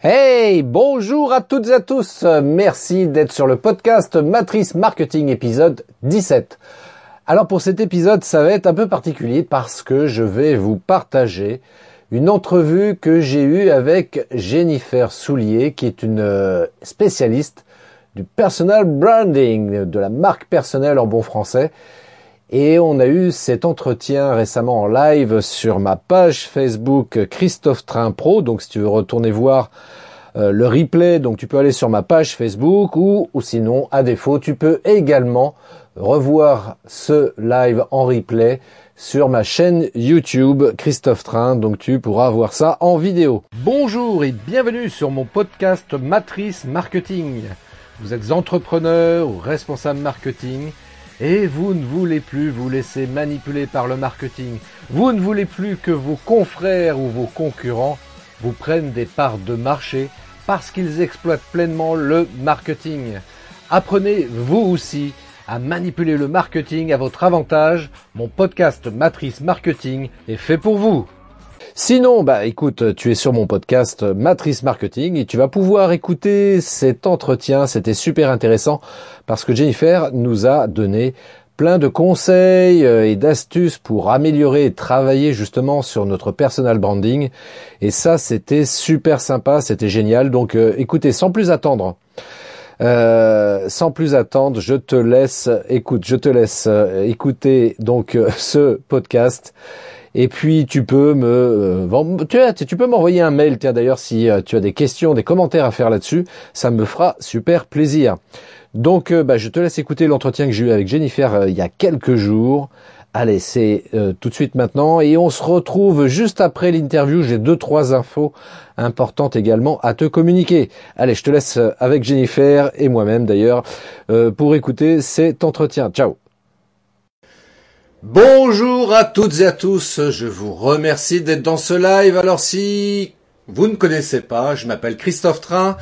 Hey, bonjour à toutes et à tous. Merci d'être sur le podcast Matrice Marketing épisode 17. Alors pour cet épisode, ça va être un peu particulier parce que je vais vous partager une entrevue que j'ai eue avec Jennifer Soulier, qui est une euh, spécialiste du personal branding, de la marque personnelle en bon français. Et on a eu cet entretien récemment en live sur ma page Facebook Christophe Train Pro. Donc si tu veux retourner voir euh, le replay, donc tu peux aller sur ma page Facebook ou, ou sinon à défaut tu peux également revoir ce live en replay sur ma chaîne YouTube Christophe Train, donc tu pourras voir ça en vidéo. Bonjour et bienvenue sur mon podcast Matrice Marketing. Vous êtes entrepreneur ou responsable marketing et vous ne voulez plus vous laisser manipuler par le marketing. Vous ne voulez plus que vos confrères ou vos concurrents vous prennent des parts de marché parce qu'ils exploitent pleinement le marketing. Apprenez vous aussi à manipuler le marketing à votre avantage. Mon podcast Matrice Marketing est fait pour vous. Sinon, bah écoute, tu es sur mon podcast Matrice Marketing et tu vas pouvoir écouter cet entretien. C'était super intéressant parce que Jennifer nous a donné plein de conseils euh, et d'astuces pour améliorer et travailler justement sur notre personal branding. Et ça, c'était super sympa, c'était génial. Donc euh, écoutez, sans plus attendre. Euh, sans plus attendre, je te laisse, écoute, je te laisse écouter donc ce podcast. Et puis tu peux me, euh, tu, tu peux m'envoyer un mail. Tiens d'ailleurs si euh, tu as des questions, des commentaires à faire là-dessus, ça me fera super plaisir. Donc euh, bah, je te laisse écouter l'entretien que j'ai eu avec Jennifer il y a quelques jours. Allez, c'est tout de suite maintenant et on se retrouve juste après l'interview. J'ai deux trois infos importantes également à te communiquer. Allez, je te laisse avec Jennifer et moi-même d'ailleurs pour écouter cet entretien. Ciao. Bonjour à toutes et à tous, je vous remercie d'être dans ce live. Alors si vous ne connaissez pas, je m'appelle Christophe Train,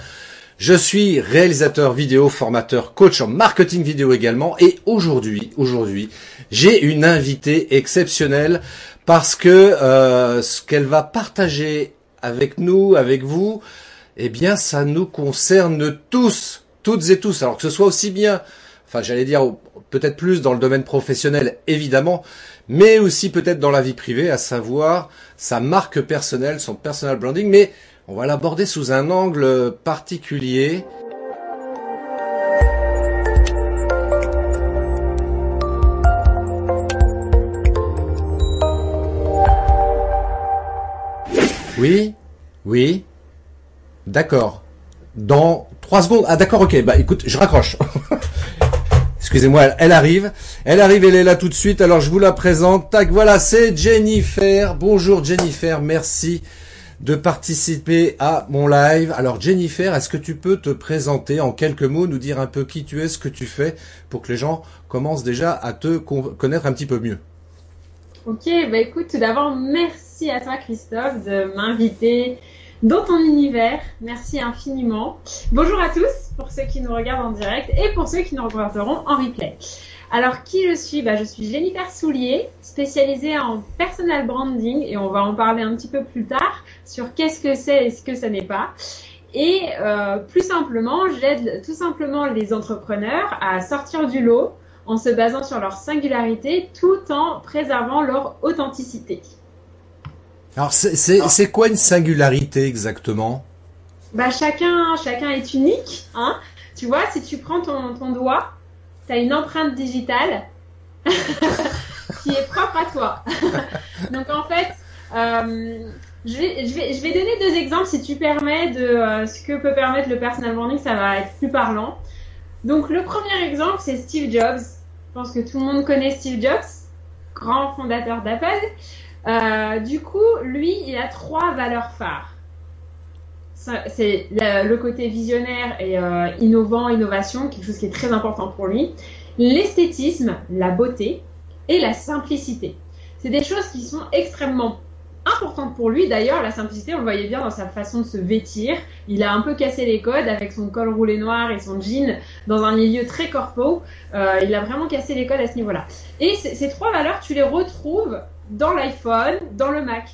je suis réalisateur vidéo, formateur, coach en marketing vidéo également et aujourd'hui, aujourd'hui, j'ai une invitée exceptionnelle parce que euh, ce qu'elle va partager avec nous, avec vous, eh bien ça nous concerne tous, toutes et tous. Alors que ce soit aussi bien enfin j'allais dire peut-être plus dans le domaine professionnel évidemment, mais aussi peut-être dans la vie privée, à savoir sa marque personnelle, son personal branding, mais on va l'aborder sous un angle particulier. Oui, oui, d'accord. Dans trois secondes. Ah d'accord, ok. Bah écoute, je raccroche. Excusez-moi, elle arrive. Elle arrive, elle est là tout de suite. Alors je vous la présente. Tac, voilà, c'est Jennifer. Bonjour Jennifer, merci de participer à mon live. Alors Jennifer, est-ce que tu peux te présenter en quelques mots, nous dire un peu qui tu es, ce que tu fais, pour que les gens commencent déjà à te connaître un petit peu mieux? Ok, bah écoute, tout d'abord, merci à toi Christophe de m'inviter dans ton univers. Merci infiniment. Bonjour à tous pour ceux qui nous regardent en direct et pour ceux qui nous regarderont en replay. Alors qui je suis? Bah, Je suis Jennifer Soulier, spécialisée en personal branding et on va en parler un petit peu plus tard sur qu'est-ce que c'est et ce que ça n'est pas. Et euh, plus simplement, j'aide tout simplement les entrepreneurs à sortir du lot en se basant sur leur singularité tout en préservant leur authenticité. Alors, c'est quoi une singularité exactement? Bah, chacun, chacun est unique. Hein tu vois, si tu prends ton, ton doigt, tu as une empreinte digitale qui est propre à toi. Donc, en fait, euh, je, vais, je, vais, je vais donner deux exemples, si tu permets, de euh, ce que peut permettre le personal branding. Ça va être plus parlant. Donc, le premier exemple, c'est Steve Jobs. Je pense que tout le monde connaît Steve Jobs, grand fondateur d'Apple. Euh, du coup, lui, il a trois valeurs phares. C'est le côté visionnaire et euh, innovant, innovation, quelque chose qui est très important pour lui. L'esthétisme, la beauté et la simplicité. C'est des choses qui sont extrêmement importantes pour lui. D'ailleurs, la simplicité, on le voyait bien dans sa façon de se vêtir. Il a un peu cassé les codes avec son col roulé noir et son jean dans un milieu très corpo. Euh, il a vraiment cassé les codes à ce niveau-là. Et ces trois valeurs, tu les retrouves dans l'iPhone, dans le Mac.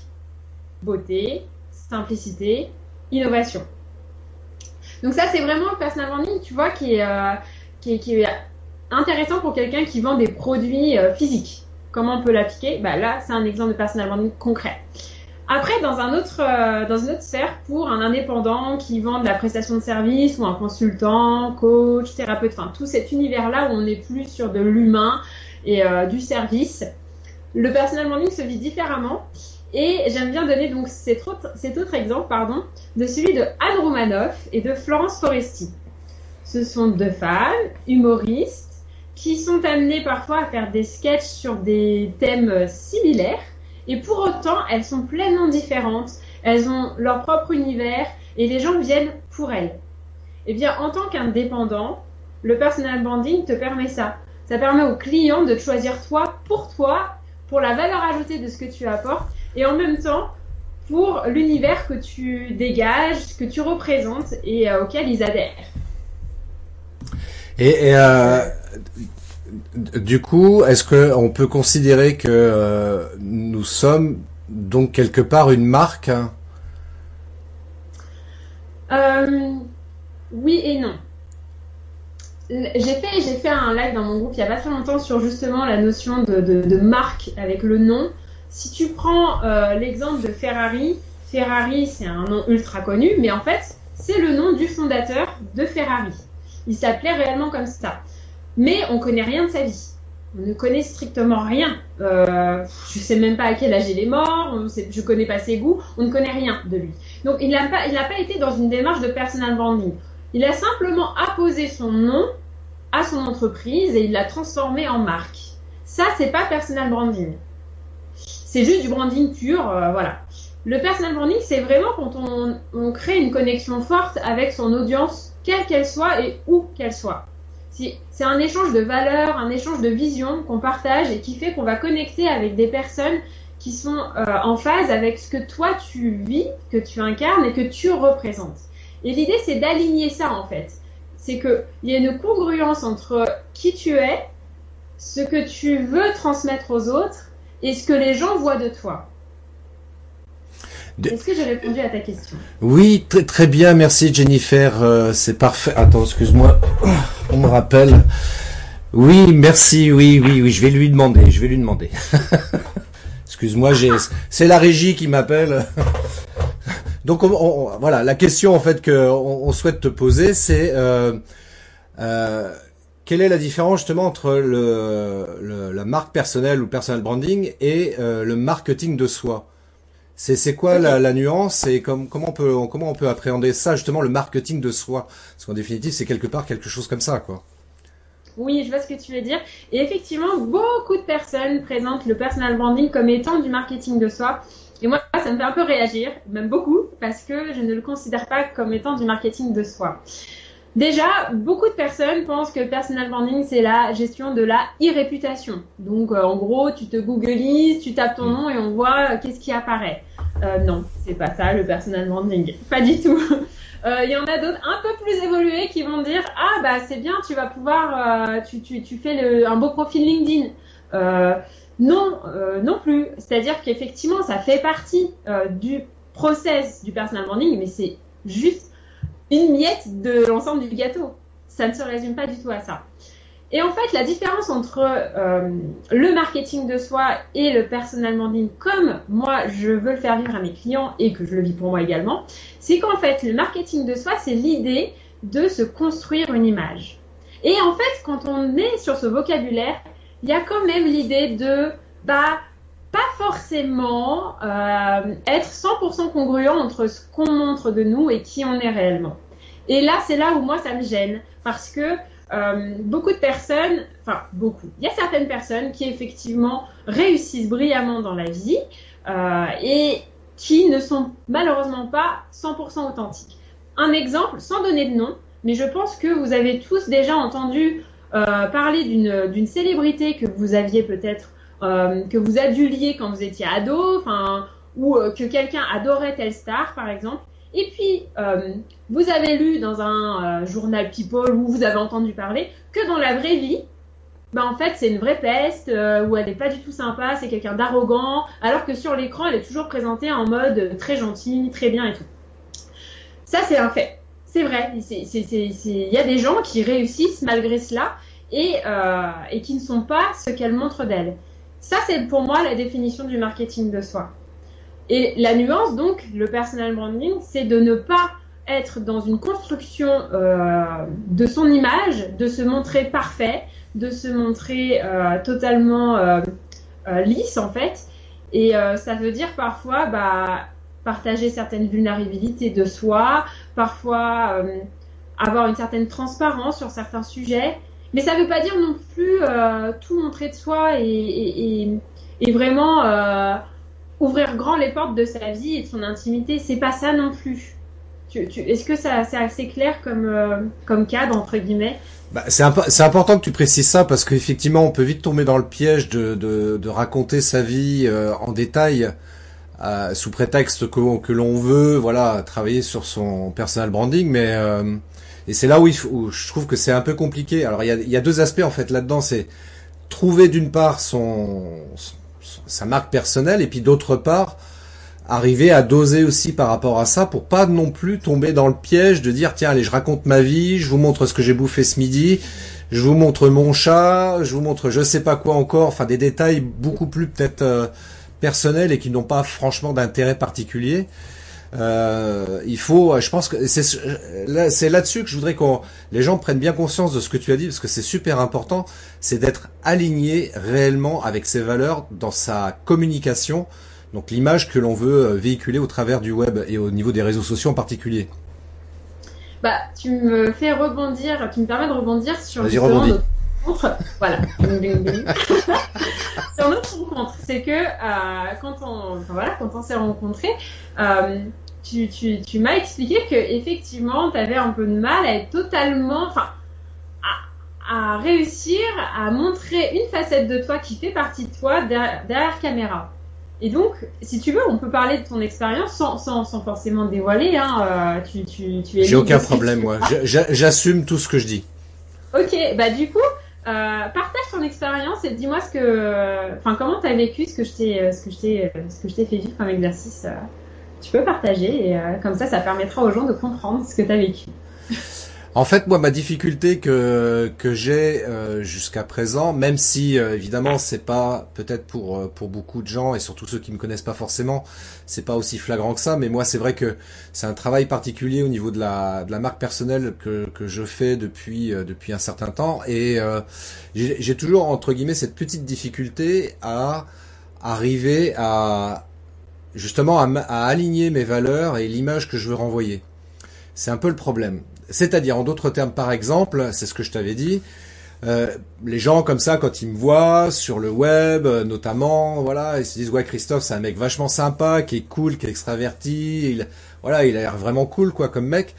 Beauté, simplicité, innovation. Donc ça, c'est vraiment le personal branding, tu vois, qui est, euh, qui est, qui est intéressant pour quelqu'un qui vend des produits euh, physiques. Comment on peut l'appliquer? Bah, Là, c'est un exemple de personal branding concret. Après, dans, un autre, euh, dans une autre sphère, pour un indépendant qui vend de la prestation de service ou un consultant, coach, thérapeute, enfin tout cet univers-là où on est plus sur de l'humain et euh, du service, le personal branding se vit différemment. Et j'aime bien donner donc cet autre, exemple pardon, de celui de Anne Romanoff et de Florence Foresti. Ce sont deux femmes, humoristes, qui sont amenées parfois à faire des sketchs sur des thèmes similaires et pour autant, elles sont pleinement différentes. Elles ont leur propre univers et les gens viennent pour elles. Eh bien, en tant qu'indépendant, le personal branding te permet ça. Ça permet au client de choisir toi pour toi, pour la valeur ajoutée de ce que tu apportes et en même temps pour l'univers que tu dégages, que tu représentes et euh, auquel ils adhèrent. Et, euh, du coup, est-ce que on peut considérer que euh, nous sommes donc quelque part une marque hein? Oui et non. J'ai fait, j'ai fait un live dans mon groupe il n'y a pas très longtemps sur justement la notion de, marque avec le nom. Si tu prends euh, l'exemple de Ferrari, Ferrari c'est un nom ultra connu, mais en fait c'est le nom du fondateur de Ferrari. Il s'appelait réellement comme ça mais on connaît rien de sa vie. On ne connaît strictement rien. Euh, je sais même pas à quel âge il est mort, on sait, je connais pas ses goûts, on ne connaît rien de lui. Donc il n'a pas, pas été dans une démarche de personal branding. Il a simplement apposé son nom à son entreprise et il l'a transformé en marque. Ça, c'est pas personal branding. C'est juste du branding pur, euh, voilà. Le personal branding, c'est vraiment quand on, on crée une connexion forte avec son audience, quelle qu'elle soit et où qu'elle soit c'est un échange de valeurs, un échange de visions qu'on partage et qui fait qu'on va connecter avec des personnes qui sont euh, en phase avec ce que toi tu vis, que tu incarnes et que tu représentes. Et l'idée c'est d'aligner ça en fait. C'est qu'il y a une congruence entre qui tu es, ce que tu veux transmettre aux autres et ce que les gens voient de toi. Est-ce que j'ai répondu à ta question? Oui, très, très bien, merci Jennifer, euh, c'est parfait. Attends, excuse-moi, on me rappelle. Oui, merci, oui, oui, oui, je vais lui demander, je vais lui demander. excuse-moi, j'ai, c'est la régie qui m'appelle. Donc voilà, la question en fait que on, souhaite te poser, c'est euh, euh, quelle est la différence justement entre le, la marque personnelle ou personal branding et le marketing de soi? C'est quoi la, nuance et comment on peut comment on peut appréhender ça justement le marketing de soi? Parce qu'en définitive c'est quelque part quelque chose comme ça quoi. Oui, je vois ce que tu veux dire. Et effectivement, beaucoup de personnes présentent le personal branding comme étant du marketing de soi. Et moi, ça me fait un peu réagir, même beaucoup, parce que je ne le considère pas comme étant du marketing de soi. Déjà, beaucoup de personnes pensent que personal branding, c'est la gestion de la e-réputation. Donc, euh, en gros, tu te googlises, tu tapes ton nom et on voit euh, qu'est-ce qui apparaît. Euh, non, c'est pas ça, le personal branding. Pas du tout. Il euh, y en a d'autres un peu plus évolués qui vont dire ah bah c'est bien, tu vas pouvoir, tu, tu, tu fais le, un beau profil LinkedIn. Non, non plus. C'est-à-dire qu'effectivement, ça fait partie du process du personal branding, mais c'est juste une miette de l'ensemble du gâteau. Ça ne se résume pas du tout à ça. Et en fait, la différence entre euh, le marketing de soi et le personal branding, comme moi je veux le faire vivre à mes clients et que je le vis pour moi également, c'est qu'en fait, le marketing de soi, c'est l'idée de se construire une image. Et en fait, quand on est sur ce vocabulaire, il y a quand même l'idée de bah pas forcément euh, être 100% congruent entre ce qu'on montre de nous et qui on est réellement. Et là, c'est là où moi, ça me gêne. Parce que euh, beaucoup de personnes, enfin beaucoup, il y a certaines personnes qui effectivement réussissent brillamment dans la vie euh, et qui ne sont malheureusement pas 100% authentiques. Un exemple, sans donner de nom, mais je pense que vous avez tous déjà entendu euh, parler d'une célébrité que vous aviez peut-être, que vous aduliez quand vous étiez ado, ou que quelqu'un adorait telle star, par exemple, et puis, euh, vous avez lu dans un euh, journal People où vous avez entendu parler que dans la vraie vie, bah en fait c'est une vraie peste euh, où elle n'est pas du tout sympa, c'est quelqu'un d'arrogant, alors que sur l'écran elle est toujours présentée en mode très gentil, très bien et tout. Ça c'est un fait. C'est vrai. Il y a des gens qui réussissent malgré cela et, euh, et qui ne sont pas ce qu'elles montrent d'elles. Ça, c'est pour moi la définition du marketing de soi. Et la nuance, donc, le personal branding, c'est de ne pas être dans une construction euh, de son image, de se montrer parfait, de se montrer euh, totalement lisse en fait. Et ça veut dire parfois bah, partager certaines vulnérabilités de soi, parfois euh, avoir une certaine transparence sur certains sujets. Mais ça ne veut pas dire non plus tout montrer de soi et, et, vraiment ouvrir grand les portes de sa vie et de son intimité. C'est pas ça non plus. Est-ce que c'est assez clair comme, euh, comme cadre entre guillemets? Bah, c'est imp important que tu précises ça parce qu'effectivement on peut vite tomber dans le piège de, de, raconter sa vie euh, en détail euh, sous prétexte que, l'on veut voilà travailler sur son personal branding mais euh, et c'est là où, il où, je trouve que c'est un peu compliqué. Alors il y a, y a deux aspects en fait là-dedans. C'est trouver d'une part son, son sa marque personnelle et puis d'autre part arriver à doser aussi par rapport à ça pour pas non plus tomber dans le piège de dire tiens allez je raconte ma vie, je vous montre ce que j'ai bouffé ce midi, je vous montre mon chat, je vous montre je sais pas quoi encore, enfin des détails beaucoup plus peut-être euh, personnels et qui n'ont pas franchement d'intérêt particulier. Euh, il faut, je pense que c'est là, c'est là-dessus que je voudrais que les gens prennent bien conscience de ce que tu as dit parce que c'est super important, c'est d'être aligné réellement avec ses valeurs dans sa communication, donc l'image que l'on veut euh, véhiculer au travers du web et au niveau des réseaux sociaux en particulier. Bah, tu me fais rebondir, tu me permets de rebondir sur notre rencontre. Voilà. sur notre rencontre, c'est que euh, quand on, enfin, voilà, quand on s'est rencontrés. Euh, tu, tu, tu m'as expliqué que effectivement, tu avais un peu de mal à être totalement, enfin, à, à, réussir à montrer une facette de toi qui fait partie de toi derrière, derrière caméra. Et donc, si tu veux, on peut parler de ton expérience sans, sans, sans, forcément dévoiler. Hein, euh, tu, tu, tu J'ai aucun problème, moi. J'assume tout ce que je dis. Ok, bah du coup, euh, partage ton expérience et dis-moi ce que, enfin, comment t'as vécu ce que je t'ai, ce que je t'ai, ce que je t'ai fait vivre comme exercice. Euh tu peux partager et euh, comme ça, ça permettra aux gens de comprendre ce que tu as vécu. En fait, moi, ma difficulté que que j'ai euh, jusqu'à présent, même si euh, évidemment c'est pas peut-être pour euh, pour beaucoup de gens et surtout ceux qui me connaissent pas forcément, c'est pas aussi flagrant que ça. Mais moi, c'est vrai que c'est un travail particulier au niveau de la de la marque personnelle que que je fais depuis euh, depuis un certain temps et j'ai toujours entre guillemets cette petite difficulté à arriver à justement à, à, aligner mes valeurs et l'image que je veux renvoyer. C'est un peu le problème. C'est-à-dire, en d'autres termes, par exemple, c'est ce que je t'avais dit, euh, les gens comme ça, quand ils me voient sur le web, notamment, voilà, ils se disent ouais Christophe, c'est un mec vachement sympa, qui est cool, qui est extraverti, il, voilà, il a l'air vraiment cool quoi comme mec.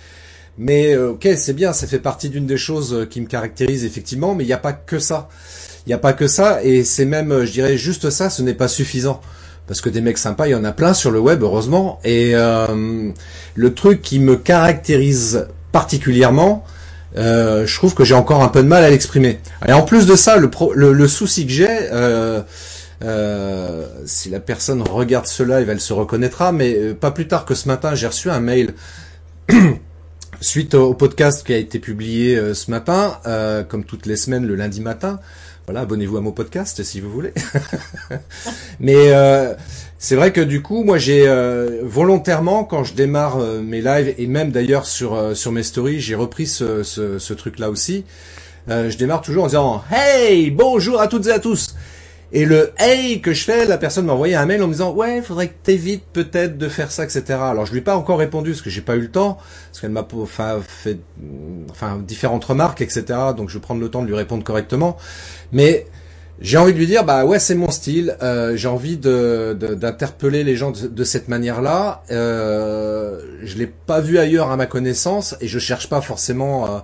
Mais euh, ok, c'est bien, ça fait partie d'une des choses qui me caractérise effectivement, mais il n'y a pas que ça. Il n'y a pas que ça, et c'est même, je dirais, juste ça, ce n'est pas suffisant parce que des mecs sympas, il y en a plein sur le web, heureusement. Et euh, le truc qui me caractérise particulièrement, euh, je trouve que j'ai encore un peu de mal à l'exprimer. Et en plus de ça, le, pro, souci que j'ai, euh, euh, si la personne regarde ce live, elle se reconnaîtra, mais pas plus tard que ce matin, j'ai reçu un mail suite au podcast qui a été publié ce matin, comme toutes les semaines le lundi matin, voilà, abonnez-vous à mon podcast si vous voulez. Mais c'est vrai que du coup, moi, j'ai euh, volontairement, quand je démarre euh, mes lives et même d'ailleurs sur euh, sur mes stories, j'ai repris ce, ce, truc-là aussi. je démarre toujours en disant Hey, bonjour à toutes et à tous. Et le hey que je fais, la personne m'a envoyé un mail en me disant ouais, faudrait que t'évites peut-être de faire ça, etc. Alors je lui ai pas encore répondu parce que j'ai pas eu le temps, parce qu'elle m'a enfin fait enfin différentes remarques, etc. Donc je vais prendre le temps de lui répondre correctement. Mais j'ai envie de lui dire bah ouais c'est mon style. Euh, j'ai envie de d'interpeller les gens de, de cette manière-là. Euh, je l'ai pas vu ailleurs à ma connaissance et je cherche pas forcément. Euh,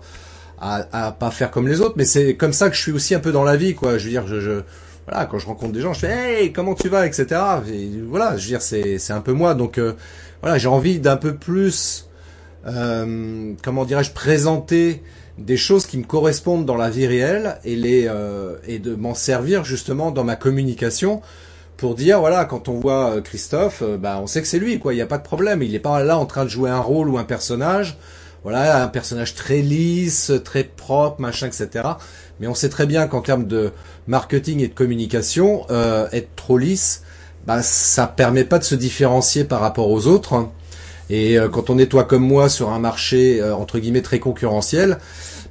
à, à pas faire comme les autres, mais c'est comme ça que je suis aussi un peu dans la vie, quoi. Je veux dire, je, je voilà, quand je rencontre des gens, je fais hey comment tu vas, etc. Et voilà, je veux dire c'est c'est un peu moi, donc euh, voilà, j'ai envie d'un peu plus, euh, comment dirais-je, présenter des choses qui me correspondent dans la vie réelle et les euh, et de m'en servir justement dans ma communication pour dire voilà quand on voit euh, Christophe, euh, bah on sait que c'est lui quoi, il n'y a pas de problème, il n'est pas là en train de jouer un rôle ou un personnage. voilà, un personnage très lisse, très propre, machin, etc. Mais on sait très bien qu'en termes de marketing et de communication, euh, être trop lisse, bah, ça permet pas de se différencier par rapport aux autres. Et euh, quand on est toi comme moi sur un marché euh, entre guillemets très concurrentiel,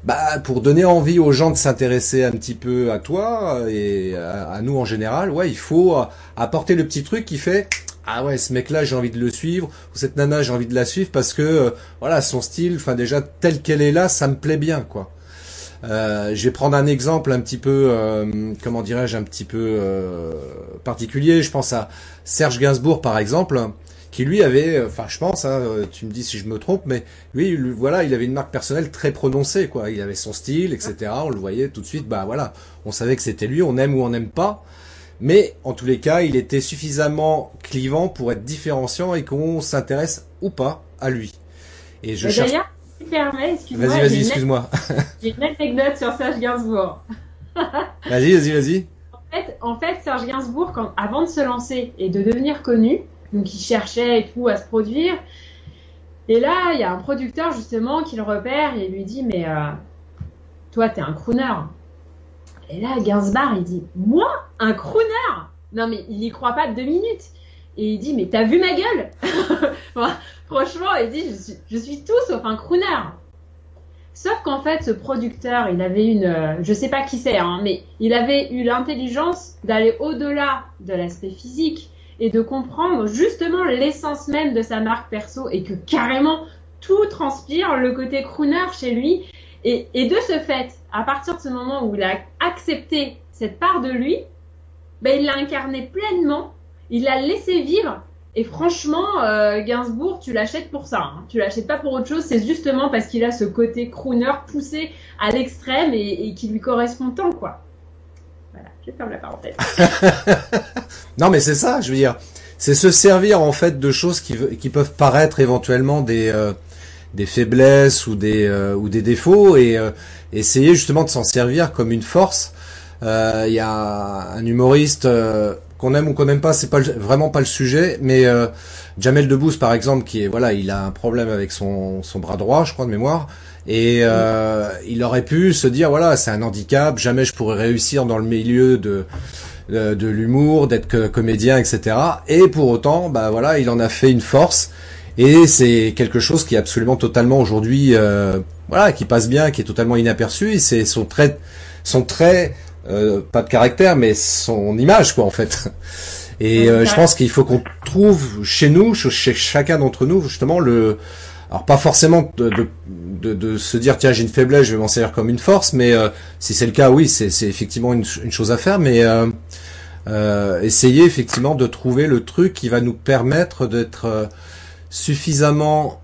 bah pour donner envie aux gens de s'intéresser un petit peu à toi et à, nous en général, ouais, il faut apporter le petit truc qui fait ah ouais, ce mec-là, j'ai envie de le suivre, ou cette nana, j'ai envie de la suivre parce que voilà, son style, enfin déjà tel qu'elle est là, ça me plaît bien quoi. Euh, je vais prendre un exemple un petit peu, euh, comment dirais-je, un petit peu euh, particulier. Je pense à Serge Gainsbourg par exemple, qui lui avait, enfin je pense, hein, tu me dis si je me trompe, mais lui, voilà, il avait une marque personnelle très prononcée, quoi. Il avait son style, etc. On le voyait tout de suite, bah voilà, on savait que c'était lui, on aime ou on n'aime pas. Mais en tous les cas, il était suffisamment clivant pour être différenciant et qu'on s'intéresse ou pas à lui. Et je cherche excuse-moi. Vas-y, vas-y, excuse-moi. J'ai une anecdote sur Serge Gainsbourg. vas-y, vas-y, vas-y. En fait, en fait, Serge Gainsbourg, quand, avant de se lancer et de devenir connu, donc il cherchait et tout à se produire. Et là, il y a un producteur justement qui le repère et lui dit Mais euh, toi, t'es un crooner. Et là, Gainsbourg, il dit Moi, un crooner? Non, mais il n'y croit pas deux minutes. Et il dit Mais t'as vu ma gueule? Franchement, il dit, je suis, tout sauf un crooner. Sauf qu'en fait, ce producteur, il avait une, euh, je sais pas qui c'est, hein, mais il avait eu l'intelligence d'aller au-delà de l'aspect physique et de comprendre justement l'essence même de sa marque perso et que carrément tout transpire le côté crooner chez lui. Et, de ce fait, à partir de ce moment où il a accepté cette part de lui, ben, il l'a incarné pleinement, il l'a laissé vivre et franchement, euh, Gainsbourg, tu l'achètes pour ça. Hein. Tu l'achètes pas pour autre chose. C'est justement parce qu'il a ce côté crooner poussé à l'extrême et, qui lui correspond tant, quoi. Voilà, je ferme la parenthèse. non, mais c'est ça, je veux dire. C'est se servir en fait de choses qui, qui peuvent paraître éventuellement des, euh, des faiblesses ou des, euh, ou des défauts et essayer justement de s'en servir comme une force. Il y a un humoriste qu'on aime ou qu'on n'aime pas, c'est pas vraiment pas le sujet. Mais euh, Jamel Debbouze, par exemple, qui est voilà, il a un problème avec son, son bras droit, je crois de mémoire, et euh, il aurait pu se dire voilà, c'est un handicap, jamais je pourrais réussir dans le milieu de de, l'humour, d'être comédien, etc. Et pour autant, bah voilà, il en a fait une force. Et c'est quelque chose qui est absolument totalement aujourd'hui, euh, voilà, qui passe bien, qui est totalement inaperçu. Et c'est son trait, son trait euh, pas de caractère, mais son image, quoi, en fait. Et euh, je pense qu'il faut qu'on trouve chez nous, chez chacun d'entre nous, justement, le... Alors pas forcément de, de, de, se dire tiens j'ai une faiblesse, je vais m'en servir comme une force, mais euh, si c'est le cas, oui, c'est effectivement une, une, chose à faire, mais euh, essayer effectivement de trouver le truc qui va nous permettre d'être suffisamment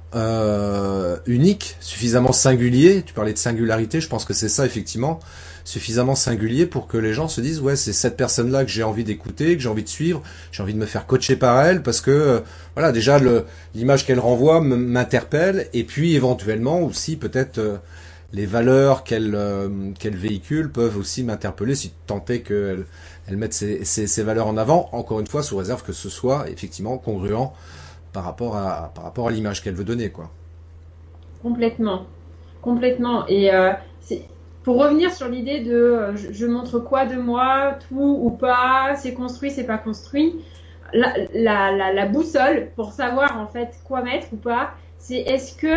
unique, suffisamment singulier. Tu parlais de singularité, je pense que c'est ça effectivement suffisamment singulier pour que les gens se disent ouais c'est cette personne là que j'ai envie d'écouter que j'ai envie de suivre j'ai envie de me faire coacher par elle parce que euh, voilà déjà l'image qu'elle renvoie m'interpelle et puis éventuellement aussi peut-être euh, les valeurs qu'elle euh, qu'elle véhicule peuvent aussi m'interpeller si tant est qu'elle elle mette ses, ses, valeurs en avant encore une fois sous réserve que ce soit effectivement congruent par rapport à par rapport à l'image qu'elle veut donner quoi. Complètement. Complètement. Et pour revenir sur l'idée de euh, je, montre quoi de moi, tout ou pas, c'est construit, c'est pas construit. La, boussole pour savoir en fait quoi mettre ou pas, c'est est-ce que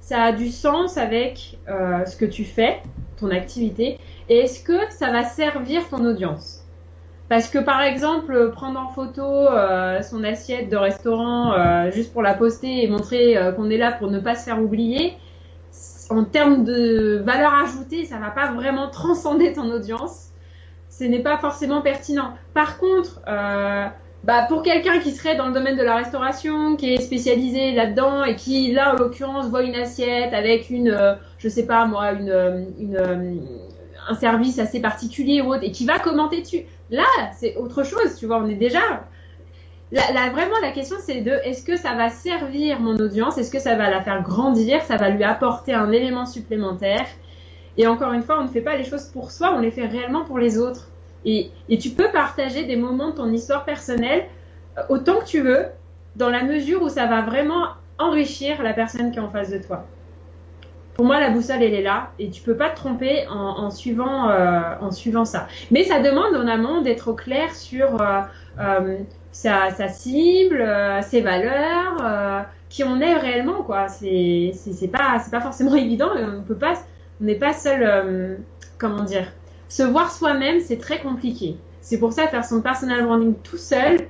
ça a du sens avec euh, ce que tu fais, ton activité, et est-ce que ça va servir ton audience? Parce que par exemple, prendre en photo euh, son assiette de restaurant juste pour la poster et montrer qu'on est là pour ne pas se faire oublier, en termes de valeur ajoutée, ça va pas vraiment transcender ton audience. Ce n'est pas forcément pertinent. Par contre, euh, bah pour quelqu'un qui serait dans le domaine de la restauration, qui est spécialisé là-dedans et qui là en l'occurrence voit une assiette avec une, euh, je sais pas moi, euh, un service assez particulier ou autre et qui va commenter dessus. Là, c'est autre chose. Tu vois, on est déjà la, vraiment, la question, c'est de est-ce que ça va servir mon audience? Est-ce que ça va la faire grandir? Ça va lui apporter un élément supplémentaire? Et encore une fois, on ne fait pas les choses pour soi, on les fait réellement pour les autres. Et, tu peux partager des moments de ton histoire personnelle euh, autant que tu veux, dans la mesure où ça va vraiment enrichir la personne qui est en face de toi. Pour moi, la boussole, elle est là et tu peux pas te tromper en, suivant, euh, en suivant ça. Mais ça demande en amont d'être au clair sur euh, sa, cible, ses valeurs, qui on est réellement, quoi. C'est, c'est, pas, c'est pas forcément évident. On peut pas, on n'est pas seul, comment dire, se voir soi-même, c'est très compliqué. C'est pour ça faire son personal branding tout seul,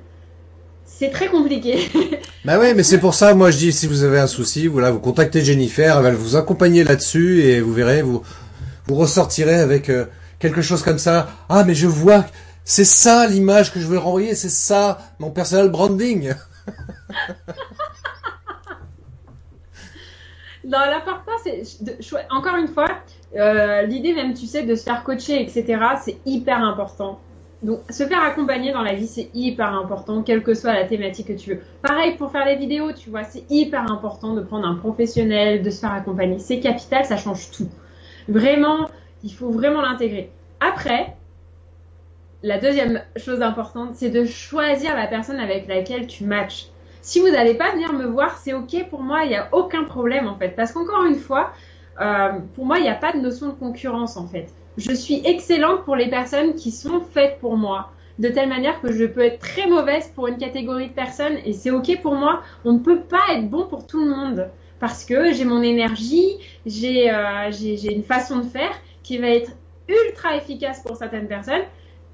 c'est très compliqué. bah ouais, mais c'est pour ça, moi je dis, si vous avez un souci, voilà, vous contactez Jennifer, elle va vous accompagner là-dessus et vous verrez, vous, vous ressortirez avec euh, quelque chose comme ça. Ah, mais je vois, c'est ça l'image que je veux renvoyer, c'est ça mon personal branding. non, l'important, c'est, encore une fois, euh, l'idée même, tu sais, de se faire coacher, etc., c'est hyper important. Donc, se faire accompagner dans la vie, c'est hyper important, quelle que soit la thématique que tu veux. Pareil pour faire les vidéos, tu vois, c'est hyper important de prendre un professionnel, de se faire accompagner. C'est capital, ça change tout. Vraiment, il faut vraiment l'intégrer. Après, la deuxième chose importante, c'est de choisir la personne avec laquelle tu matches. Si vous n'allez pas venir me voir, c'est ok pour moi, il n'y a aucun problème en fait. Parce qu'encore une fois, euh, pour moi, il n'y a pas de notion de concurrence en fait je suis excellente pour les personnes qui sont faites pour moi. De telle manière que je peux être très mauvaise pour une catégorie de personnes et c'est ok pour moi. On ne peut pas être bon pour tout le monde parce que j'ai mon énergie, j'ai euh, une façon de faire qui va être ultra efficace pour certaines personnes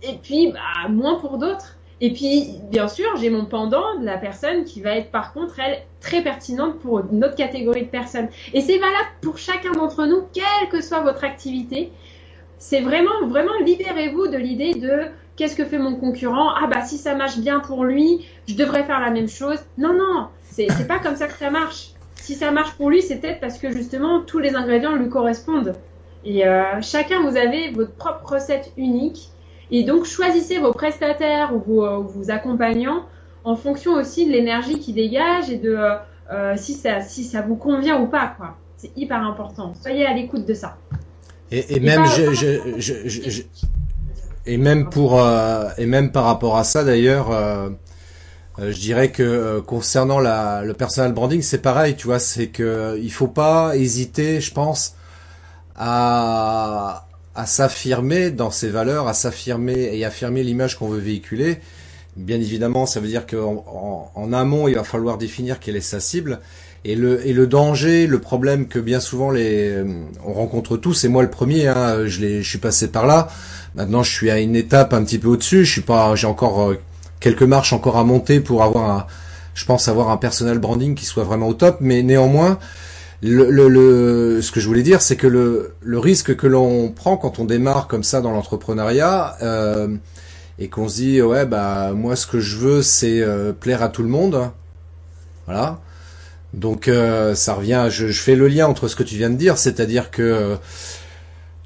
et puis bah, moins pour d'autres. Et puis, bien sûr, j'ai mon pendant de la personne qui va être par contre, elle, très pertinente pour une autre catégorie de personnes. Et c'est valable pour chacun d'entre nous, quelle que soit votre activité c'est vraiment, vraiment libérez-vous de l'idée de qu'est-ce que fait mon concurrent? Ah bah si ça marche bien pour lui, je devrais faire la même chose. Non, non, c'est pas comme ça que ça marche. Si ça marche pour lui, c'est peut-être parce que justement tous les ingrédients lui correspondent. Et euh, chacun, vous avez votre propre recette unique. Et donc choisissez vos prestataires ou vos, euh, accompagnants en fonction aussi de l'énergie qui dégage et de euh, si, ça, si ça vous convient ou pas. quoi. C'est hyper important. Soyez à l'écoute de ça. Et, même, je, et même pour euh, et même par rapport à ça d'ailleurs, euh, euh, je dirais que concernant la, le personal branding, c'est pareil, tu vois, c'est que il faut pas hésiter, je pense, à à s'affirmer dans ses valeurs, à s'affirmer et affirmer l'image qu'on veut véhiculer. Bien évidemment, ça veut dire qu'en en, amont, il va falloir définir quelle est sa cible et le, et le danger, le problème que bien souvent les, euh, on rencontre tous, et moi le premier, hein, je, je suis passé par là. Maintenant, je suis à une étape un petit peu au-dessus. Je suis pas, j'ai encore euh, quelques marches encore à monter pour avoir, un, je pense avoir un personal branding qui soit vraiment au top. Mais néanmoins, le, le, ce que je voulais dire, c'est que le, le risque que l'on prend quand on démarre comme ça dans l'entrepreneuriat euh, et qu'on se dit ouais bah moi ce que je veux c'est euh, plaire à tout le monde, voilà. Donc euh, ça revient, je, fais le lien entre ce que tu viens de dire, c'est-à-dire que euh,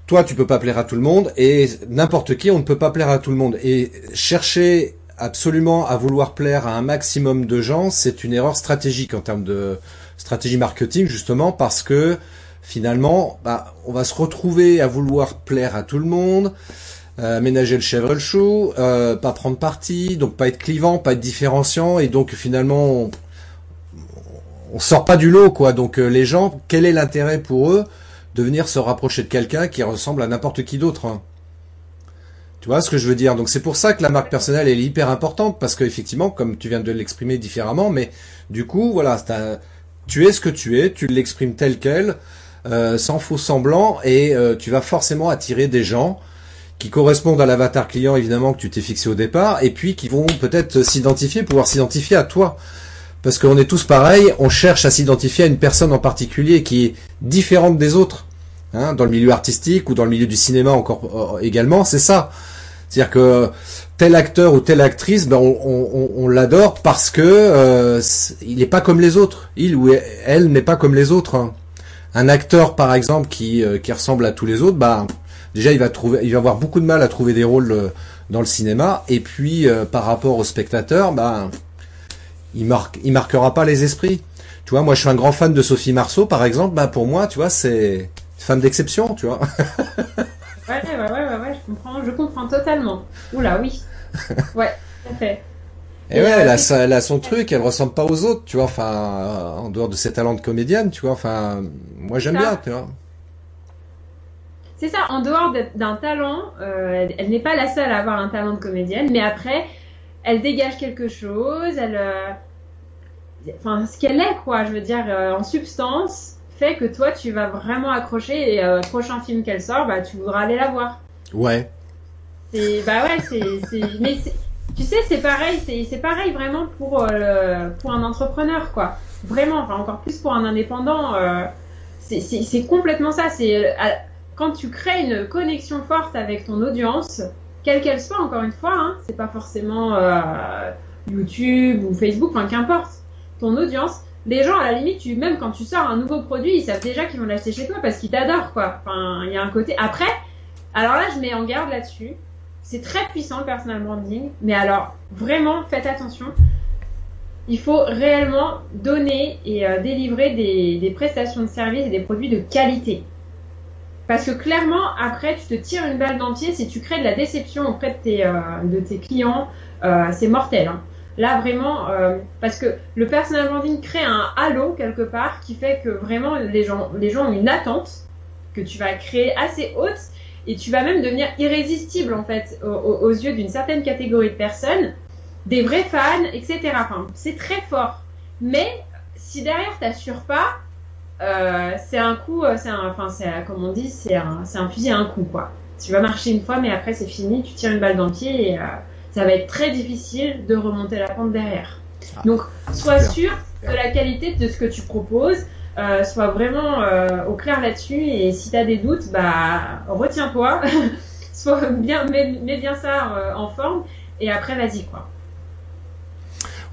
toi tu peux pas plaire à tout le monde et n'importe qui on ne peut pas plaire à tout le monde et chercher absolument à vouloir plaire à un maximum de gens, c'est une erreur stratégique en termes de stratégie marketing justement parce que finalement bah, on va se retrouver à vouloir plaire à tout le monde. Euh, ménager le chèvre le chou, pas prendre parti, donc pas être clivant, pas être différenciant, et donc finalement on sort pas du lot, quoi. Donc euh, les gens, quel est l'intérêt pour eux de venir se rapprocher de quelqu'un qui ressemble à n'importe qui d'autre hein? Tu vois ce que je veux dire? Donc c'est pour ça que la marque personnelle est hyper importante parce qu'effectivement, comme tu viens de l'exprimer différemment, mais du coup, voilà, tu es ce que tu es, tu l'exprimes tel quel, euh, sans faux semblant, et euh, tu vas forcément attirer des gens qui correspondent à l'avatar client évidemment que tu t'es fixé au départ, et puis qui vont peut-être s'identifier, pouvoir s'identifier à toi parce qu'on est tous pareils, on cherche à s'identifier à une personne en particulier qui est différente des autres. Hein, dans le milieu artistique ou dans le milieu du cinéma encore euh, également, c'est ça. C'est-à-dire que tel acteur ou telle actrice, ben on, l'adore parce que euh, il n'est pas comme les autres. Il ou elle n'est pas comme les autres. Hein. Un acteur, par exemple, qui, euh, qui ressemble à tous les autres, bah déjà il va trouver, il va avoir beaucoup de mal à trouver des rôles dans le cinéma. Et puis par rapport aux spectateurs, bah il marque, il marquera pas les esprits. Tu vois, moi je suis un grand fan de Sophie Marceau, par exemple. Bah pour moi, tu vois, c'est femme d'exception, tu vois. ouais, je comprends, je comprends totalement. Oula, oui. Ouais, tout à fait. Et, ouais, elle, a, elle a son truc, elle ressemble pas aux autres, tu vois. Enfin, en dehors de ses talents de comédienne, tu vois. Enfin, moi j'aime bien, tu vois. C'est ça, en dehors d'un talent, euh, elle, n'est pas la seule à avoir un talent de comédienne, mais après, elle dégage quelque chose, elle, euh, enfin, ce qu'elle est, quoi, je veux dire, euh, en substance, fait que toi, tu vas vraiment accrocher et prochain film qu'elle sort, bah, tu voudras aller la voir. Ouais. C'est, bah ouais, c'est, mais tu sais, c'est pareil, c'est pareil vraiment pour, pour un entrepreneur, quoi. Vraiment, enfin, encore plus pour un indépendant. c'est complètement ça. C'est quand tu crées une connexion forte avec ton audience, quelle qu'elle soit, encore une fois, hein, c'est pas forcément euh, YouTube ou Facebook, enfin qu'importe, ton audience, les gens à la limite, tu, même quand tu sors un nouveau produit, ils savent déjà qu'ils vont l'acheter chez toi parce qu'ils t'adorent, quoi. Enfin, il y a un côté. Après, alors là, je mets en garde là-dessus. C'est très puissant le personal branding, mais alors vraiment, faites attention. Il faut réellement donner et euh, délivrer des, prestations de services et des produits de qualité. Parce que clairement, après, tu te tires une balle d'entier si tu crées de la déception auprès de tes, euh, clients. Euh, c'est mortel. Hein. Là, vraiment, parce que le personal branding crée un halo quelque part qui fait que vraiment les gens, les gens ont une attente que tu vas créer assez haute et tu vas même devenir irrésistible en fait aux, yeux d'une certaine catégorie de personnes, des vrais fans, etc. Enfin, c'est très fort. Mais si derrière tu t'assures pas, euh, c'est un coup, euh, c'est un, enfin, c'est comme on dit, c'est un, c'est un fusil à un coup, quoi. Tu vas marcher une fois, mais après c'est fini, tu tires une balle dans le pied et euh, ça va être très difficile de remonter la pente derrière. Ah, Donc, sois sûr de la qualité de ce que tu proposes, euh, sois vraiment au clair là-dessus et si tu as des doutes, bah retiens-toi, sois bien, mets, mets bien ça en forme et après vas-y quoi.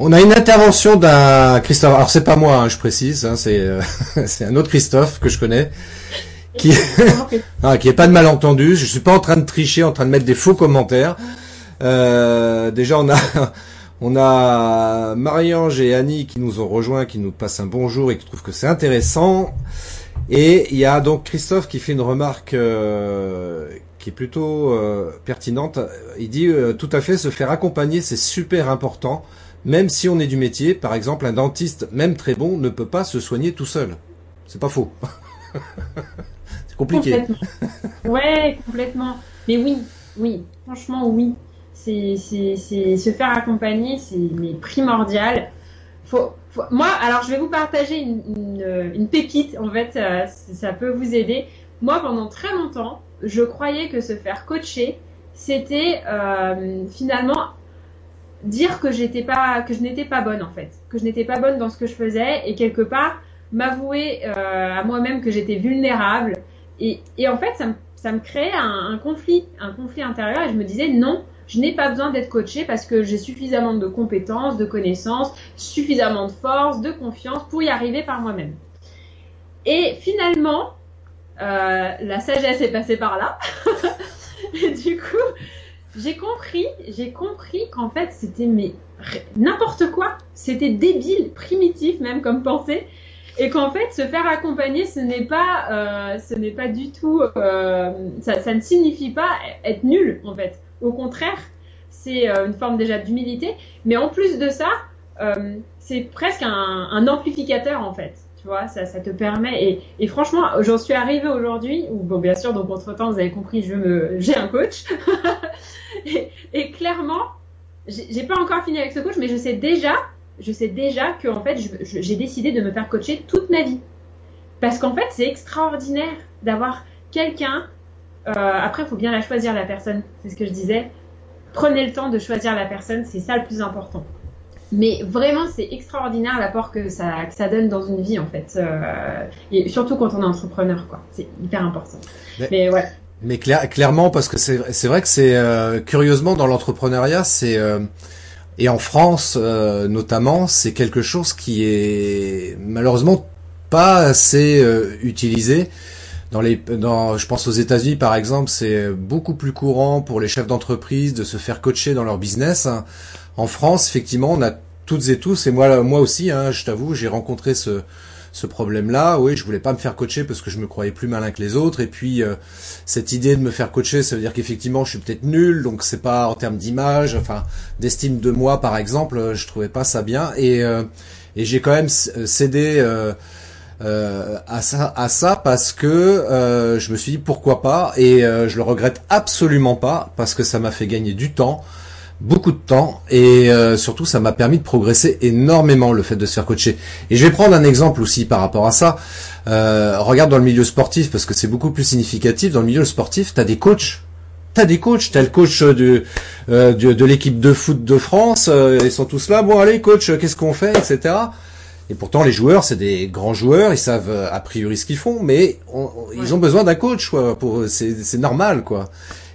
On a une intervention d'un Christophe. Alors c'est pas moi, hein, je précise, hein, c'est euh, c'est un autre Christophe que je connais qui ah, qui est pas de malentendu. Je suis pas en train de tricher, en train de mettre des faux commentaires. Euh, déjà on a on a Marie-Ange et Annie qui nous ont rejoints, qui nous passent un bonjour et qui trouvent que c'est intéressant. Et il y a donc Christophe qui fait une remarque euh, qui est plutôt pertinente. Il dit tout à fait se faire accompagner, c'est super important même si on est du métier, par exemple, un dentiste, même très bon, ne peut pas se soigner tout seul. C'est pas faux. c'est compliqué. Complètement. Ouais, complètement. Mais oui, oui, franchement, oui. C'est, se faire accompagner, c'est primordial. Faut, moi, alors je vais vous partager une, une, pépite, en fait, ça, ça peut vous aider. Moi, pendant très longtemps, je croyais que se faire coacher, c'était euh, finalement dire que j'étais pas, que je n'étais pas bonne en fait, que je n'étais pas bonne dans ce que je faisais et quelque part m'avouer euh, à moi-même que j'étais vulnérable et, et, en fait ça me, ça me créait un, conflit, un conflit intérieur et je me disais non, je n'ai pas besoin d'être coachée parce que j'ai suffisamment de compétences, de connaissances, suffisamment de force, de confiance pour y arriver par moi-même. Et finalement, euh, la sagesse est passée par là. du coup, j'ai compris, j'ai compris qu'en fait c'était n'importe quoi, c'était débile, primitif même comme pensée, et qu'en fait se faire accompagner ce n'est pas, euh, ce n'est pas du tout, euh, ça, ça, ne signifie pas être nul en fait. Au contraire, c'est euh, une forme déjà d'humilité, mais en plus de ça, euh, c'est presque un, amplificateur en fait tu vois, ça, te permet. Et, franchement, j'en suis arrivée aujourd'hui, ou bon, bien sûr, donc entre temps, vous avez compris, j'ai un coach. et, clairement, j'ai pas encore fini avec ce coach, mais je sais déjà, je sais déjà que en fait, j'ai décidé de me faire coacher toute ma vie. Parce qu'en fait, c'est extraordinaire d'avoir quelqu'un. Euh, après, il faut bien la choisir la personne. C'est ce que je disais. Prenez le temps de choisir la personne, c'est ça le plus important. Mais vraiment, c'est extraordinaire l'apport que ça, que ça donne dans une vie, en fait. Euh, et surtout quand on est entrepreneur, quoi. C'est hyper important. Mais ouais. Mais clairement, parce que c'est vrai que c'est euh, curieusement dans l'entrepreneuriat, c'est et en France notamment, c'est quelque chose qui est malheureusement pas assez utilisé. Dans les, dans, je pense aux États-Unis par exemple, c'est beaucoup plus courant pour les chefs d'entreprise de se faire coacher dans leur business. En France, effectivement, on a toutes et tous, et moi, moi aussi, hein, je t'avoue, j'ai rencontré ce, ce problème-là. Oui, je voulais pas me faire coacher parce que je me croyais plus malin que les autres. Et puis euh, cette idée de me faire coacher, ça veut dire qu'effectivement, je suis peut-être nul. Donc c'est pas en termes d'image, enfin d'estime de moi, par exemple, je trouvais pas ça bien. Et et j'ai quand même cédé. Euh, à ça, à ça parce que euh, je me suis dit pourquoi pas et euh, je le regrette absolument pas parce que ça m'a fait gagner du temps, beaucoup de temps et surtout ça m'a permis de progresser énormément le fait de se faire coacher. Et je vais prendre un exemple aussi par rapport à ça. regarde dans le milieu sportif parce que c'est beaucoup plus significatif. Dans le milieu sportif, t'as des coachs. T'as des coachs, t'as le coach de, de, de l'équipe de foot de France, ils sont tous là, bon allez coach, qu'est-ce qu'on fait, etc. Et pourtant, les joueurs, c'est des grands joueurs, ils savent euh, a priori ce qu'ils font, mais ils ont besoin d'un coach, quoi. Pour c'est normal, quoi.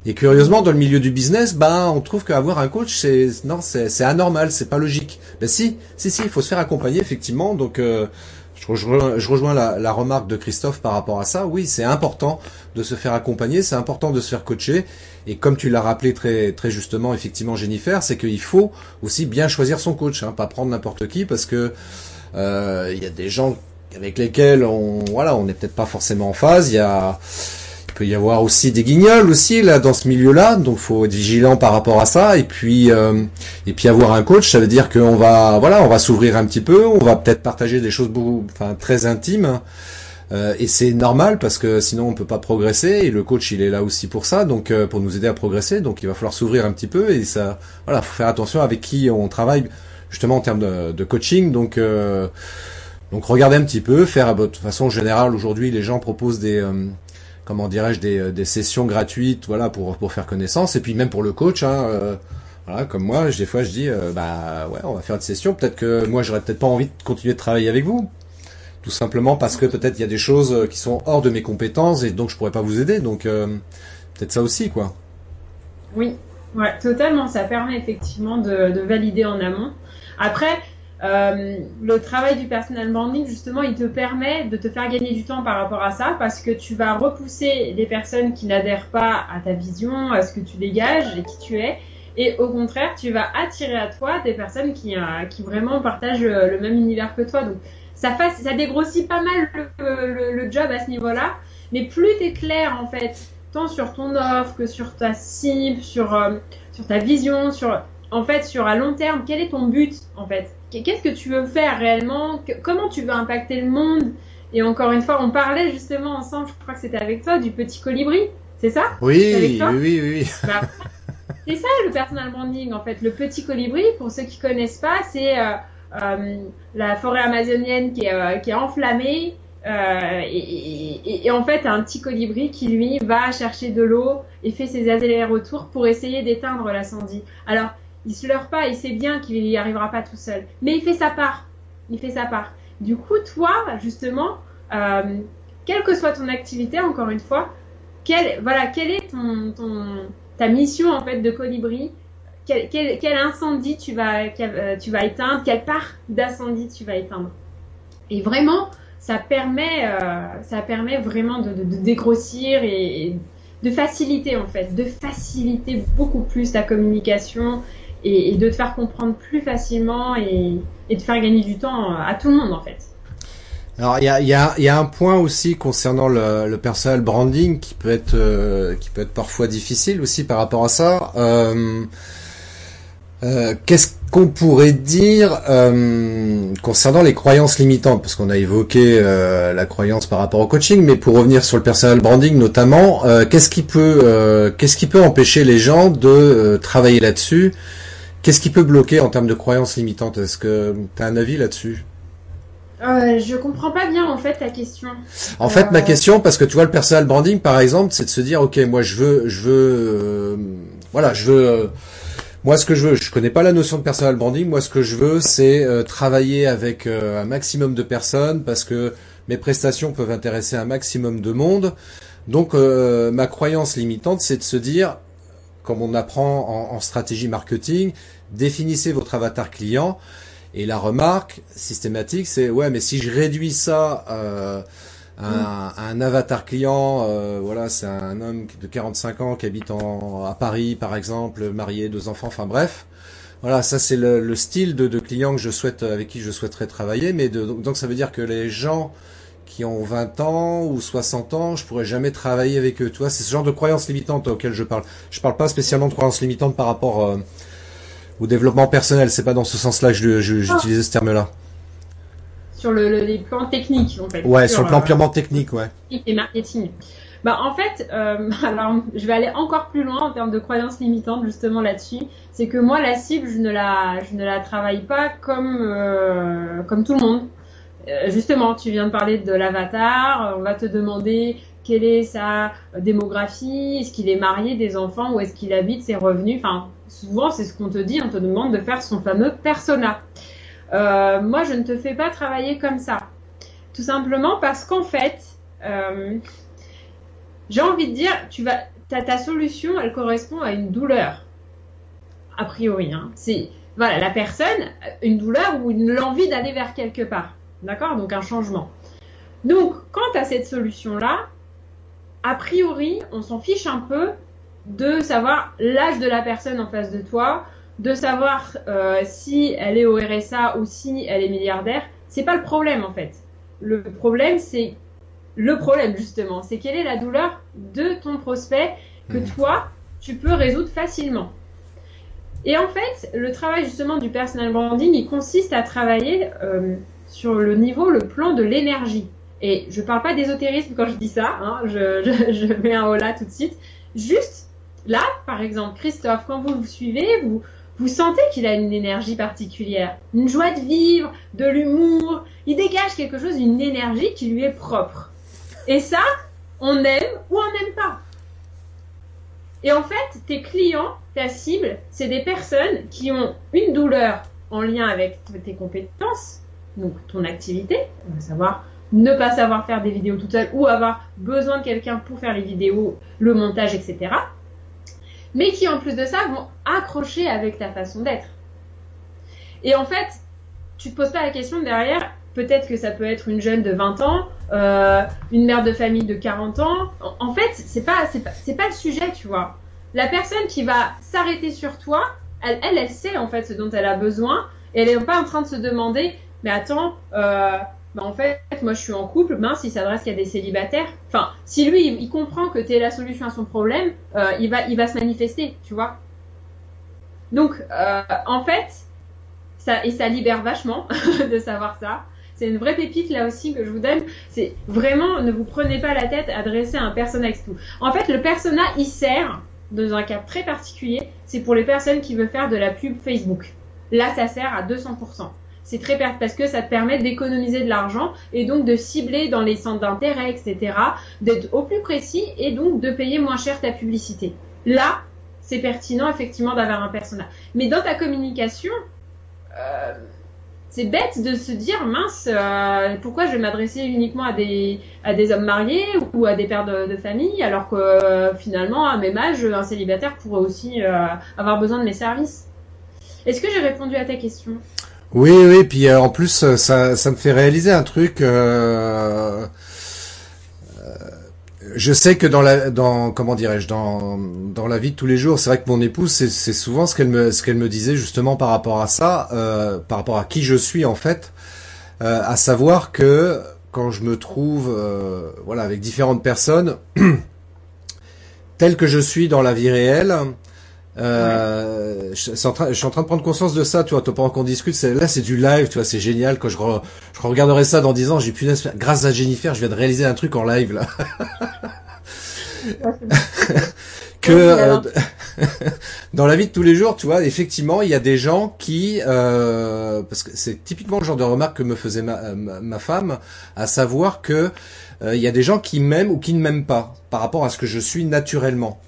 Et curieusement, dans le milieu du business, ben, on trouve qu'avoir un coach, c'est non, c'est anormal, c'est pas logique. Ben si, si, si, il faut se faire accompagner, effectivement. Donc, euh, je rejoins, je rejoins la, la, remarque de Christophe par rapport à ça. Oui, c'est important de se faire accompagner, c'est important de se faire coacher. Et comme tu l'as rappelé très, très justement, effectivement, Jennifer, c'est qu'il faut aussi bien choisir son coach, hein, pas prendre n'importe qui, parce que euh, il y a des gens avec lesquels on voilà on n'est peut-être pas forcément en phase. Il y a peut y avoir aussi des guignols aussi là dans ce milieu-là, donc faut être vigilant par rapport à ça. Et puis euh, et puis avoir un coach, ça veut dire qu'on va voilà on va s'ouvrir un petit peu, on va peut-être partager des choses beaucoup enfin très intimes. Euh, et c'est normal parce que sinon on peut pas progresser. Et le coach il est là aussi pour ça. Donc euh, pour nous aider à progresser. Donc il va falloir s'ouvrir un petit peu. Et ça voilà faut faire attention avec qui on travaille justement en termes de, coaching. Donc, euh, donc regardez un petit peu, faire de toute façon générale aujourd'hui les gens proposent des euh, comment dirais-je des, euh, des, sessions gratuites, voilà pour faire connaissance et puis même pour le coach. Hein, comme moi, des fois je dis bah ouais, on va faire une session. Peut-être que moi j'aurais peut-être pas envie de continuer de travailler avec vous, tout simplement parce que peut-être il y a des choses qui sont hors de mes compétences et donc je pourrais pas vous aider. Donc peut-être ça aussi quoi. Oui, ouais, totalement. Ça permet effectivement de valider en amont. Après, euh, le travail du personal branding, justement, il te permet de te faire gagner du temps par rapport à ça parce que tu vas repousser les personnes qui n'adhèrent pas à ta vision, à ce que tu dégages et qui tu es. Et au contraire, tu vas attirer à toi des personnes qui, euh, vraiment partagent le, même univers que toi. Donc, ça, dégrossit pas mal le, job à ce niveau-là. Mais plus tu es clair, en fait, tant sur ton offre que sur ta cible, euh, sur ta vision, sur en fait, sur à long terme, quel est ton but, en fait? Qu'est-ce que tu veux faire réellement? Comment tu veux impacter le monde? Et encore une fois, on parlait justement ensemble, je crois que c'était avec toi, du petit colibri, c'est ça? Oui, oui, oui, oui. Bah, c'est ça le personal branding, en fait. Le petit colibri, pour ceux qui connaissent pas, c'est euh, euh, la forêt amazonienne qui est, euh, qui est enflammée. Et, et, en fait, un petit colibri qui lui va chercher de l'eau et fait ses allers-retours pour essayer d'éteindre l'incendie. Alors, il se leurre pas, il sait bien qu'il n'y arrivera pas tout seul. Mais il fait sa part. Il fait sa part. Du coup, toi, justement, euh, quelle que soit ton activité, encore une fois, quelle, voilà, quelle est ton, ta mission en fait de colibri? Quel, quel, incendie tu vas, euh, tu vas éteindre? Quelle part d'incendie tu vas éteindre? Et vraiment, ça permet, euh, ça permet vraiment de, dégrossir et de faciliter en fait, de faciliter beaucoup plus ta communication et, de te faire comprendre plus facilement et, de faire gagner du temps à tout le monde en fait. Alors il y a, un point aussi concernant le, le personal branding qui peut être euh, qui peut être parfois difficile aussi par rapport à ça. Euh, euh, Qu'est-ce qu'on pourrait dire concernant les croyances limitantes? Parce qu'on a évoqué la croyance par rapport au coaching, mais pour revenir sur le personal branding notamment, qu'est-ce qui peut qu'est-ce qui peut empêcher les gens de travailler là-dessus? Qu'est-ce qui peut bloquer en termes de croyances limitantes? Est-ce que tu as un avis là-dessus? Euh, je comprends pas bien en fait ta question. En fait, ma euh, question, parce que tu vois le personal branding, par exemple, c'est de se dire, ok, moi je veux, je veux, euh, voilà, je veux, euh, moi ce que je veux, je connais pas la notion de personal branding. Moi, ce que je veux, c'est travailler avec un maximum de personnes parce que mes prestations peuvent intéresser un maximum de monde. Donc, ma croyance limitante, c'est de se dire, comme on apprend en stratégie marketing, définissez votre avatar client. Et la remarque systématique, c'est ouais, mais si je réduis ça euh, à, un avatar client, euh, voilà, c'est un homme de 45 ans qui habite en, à Paris, par exemple, marié, deux enfants, enfin bref. voilà, ça c'est le, style de, de client que je souhaite, avec qui je souhaiterais travailler. Mais de, donc ça veut dire que les gens qui ont 20 ans ou 60 ans, je pourrais jamais travailler avec eux. Tu vois, c'est ce genre de croyances limitantes auxquelles je parle. Je parle pas spécialement de croyances limitantes par rapport euh, au développement personnel. C'est pas dans ce sens-là que j'utilisais ce terme-là. Sur le, les plans techniques, en fait. Ouais, sur, le plan euh, purement technique, ouais. Et marketing. Bah, en fait, euh, alors je vais aller encore plus loin en termes de croyances limitantes justement là-dessus. C'est que moi, la cible, je ne la, je ne la travaille pas comme, euh, comme tout le monde. Justement, tu viens de parler de l'avatar. On va te demander quelle est sa démographie, est-ce qu'il est marié, des enfants, où est-ce qu'il habite, ses revenus? Enfin, souvent, c'est ce qu'on te dit. On te demande de faire son fameux persona. Euh, moi, je ne te fais pas travailler comme ça. Tout simplement parce qu'en fait, euh, j'ai envie de dire, tu vas, ta solution, elle correspond à une douleur. A priori, hein. Voilà, la personne, une douleur ou une l'envie d'aller vers quelque part. D'accord? Donc un changement. Donc, quant à cette solution-là, a priori, on s'en fiche un peu de savoir l'âge de la personne en face de toi, de savoir euh, si elle est au RSA ou si elle est milliardaire. C'est pas le problème en fait. Le problème, c'est le problème justement, c'est quelle est la douleur de ton prospect que mmh. toi, tu peux résoudre facilement. Et en fait, le travail justement du personal branding, il consiste à travailler euh, sur le niveau, le plan de l'énergie. Et je ne parle pas d'ésotérisme quand je dis ça, hein, je, je, mets un là tout de suite. Juste là, par exemple, Christophe, quand vous le suivez, vous, vous sentez qu'il a une énergie particulière, une joie de vivre, de l'humour. Il dégage quelque chose, une énergie qui lui est propre. Et ça, on aime ou on n'aime pas. Et en fait, tes clients, ta cible, c'est des personnes qui ont une douleur en lien avec tes compétences, donc ton activité, à savoir ne pas savoir faire des vidéos toute seule ou avoir besoin de quelqu'un pour faire les vidéos, le montage, etc. Mais qui en plus de ça vont accrocher avec ta façon d'être. Et en fait, tu te poses pas la question derrière, peut-être que ça peut être une jeune de 20 ans, euh, une mère de famille de 40 ans. En fait, c'est pas, c'est pas, pas le sujet, tu vois. La personne qui va s'arrêter sur toi, elle, elle, sait en fait ce dont elle a besoin et elle est pas en train de se demander, mais attends, euh, bah en fait, moi je suis en couple, mince, il s'adresse qu'à des célibataires. Enfin, si lui, il, comprend que tu es la solution à son problème, euh, il, va, il va se manifester, tu vois. Donc, euh, en fait, ça, et ça libère vachement de savoir ça. C'est une vraie pépite là aussi que je vous donne. C'est vraiment, ne vous prenez pas la tête à dresser un persona tout. En fait, le persona, il sert dans un cas très particulier. C'est pour les personnes qui veulent faire de la pub Facebook. Là, ça sert à 200%. C'est très parce que ça te permet d'économiser de l'argent et donc de cibler dans les centres d'intérêt, etc. D'être au plus précis et donc de payer moins cher ta publicité. Là, c'est pertinent effectivement d'avoir un persona. Mais dans ta communication, euh, c'est bête de se dire mince euh, pourquoi je vais m'adresser uniquement à des à des hommes mariés ou à des pères de, famille alors que euh, finalement à même âge un célibataire pourrait aussi avoir besoin de mes services? Est-ce que j'ai répondu à ta question? Oui oui puis en plus ça ça me fait réaliser un truc je sais que dans la, dans comment dirais-je, dans dans la vie de tous les jours, c'est vrai que mon épouse, c'est souvent ce qu'elle me ce me disait justement par rapport à ça, euh, par rapport à qui je suis en fait, euh, à savoir que quand je me trouve, euh, voilà, avec différentes personnes, tel que je suis dans la vie réelle, euh, je, suis en train, je suis en train de prendre conscience de ça, tu vois, pendant qu'on discute, là c'est du live, tu vois, c'est génial. Quand je, je regarderai ça dans 10 ans, j'ai punaise, grâce à Jennifer, je viens de réaliser un truc en live là. que euh, dans la vie de tous les jours, tu vois, effectivement, il y a des gens qui, euh, parce que c'est typiquement le genre de remarque que me faisait ma, ma, femme, à savoir que euh, il y a des gens qui m'aiment ou qui ne m'aiment pas par rapport à ce que je suis naturellement.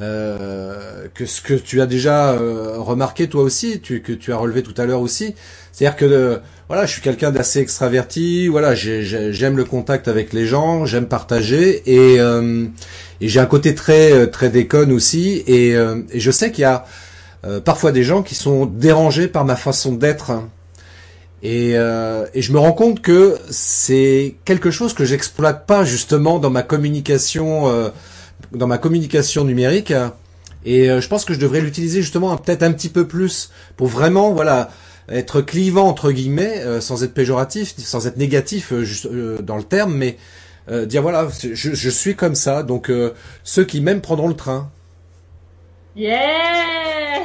Euh, que ce que tu as déjà euh, remarqué toi aussi, tu, que tu as relevé tout à l'heure aussi, c'est-à-dire que euh, voilà, je suis quelqu'un d'assez extraverti, voilà, j'aime le contact avec les gens, j'aime partager et, et j'ai un côté très très déconne aussi et, et je sais qu'il y a parfois des gens qui sont dérangés par ma façon d'être. Et, et, je me rends compte que c'est quelque chose que j'exploite pas justement dans ma communication dans ma communication numérique Et je pense que je devrais l'utiliser justement peut-être un petit peu plus pour vraiment, voilà, être clivant entre guillemets, sans être péjoratif, sans être négatif dans le terme, mais dire voilà, je, je, suis comme ça, donc ceux qui m'aiment prendront le train. Yeah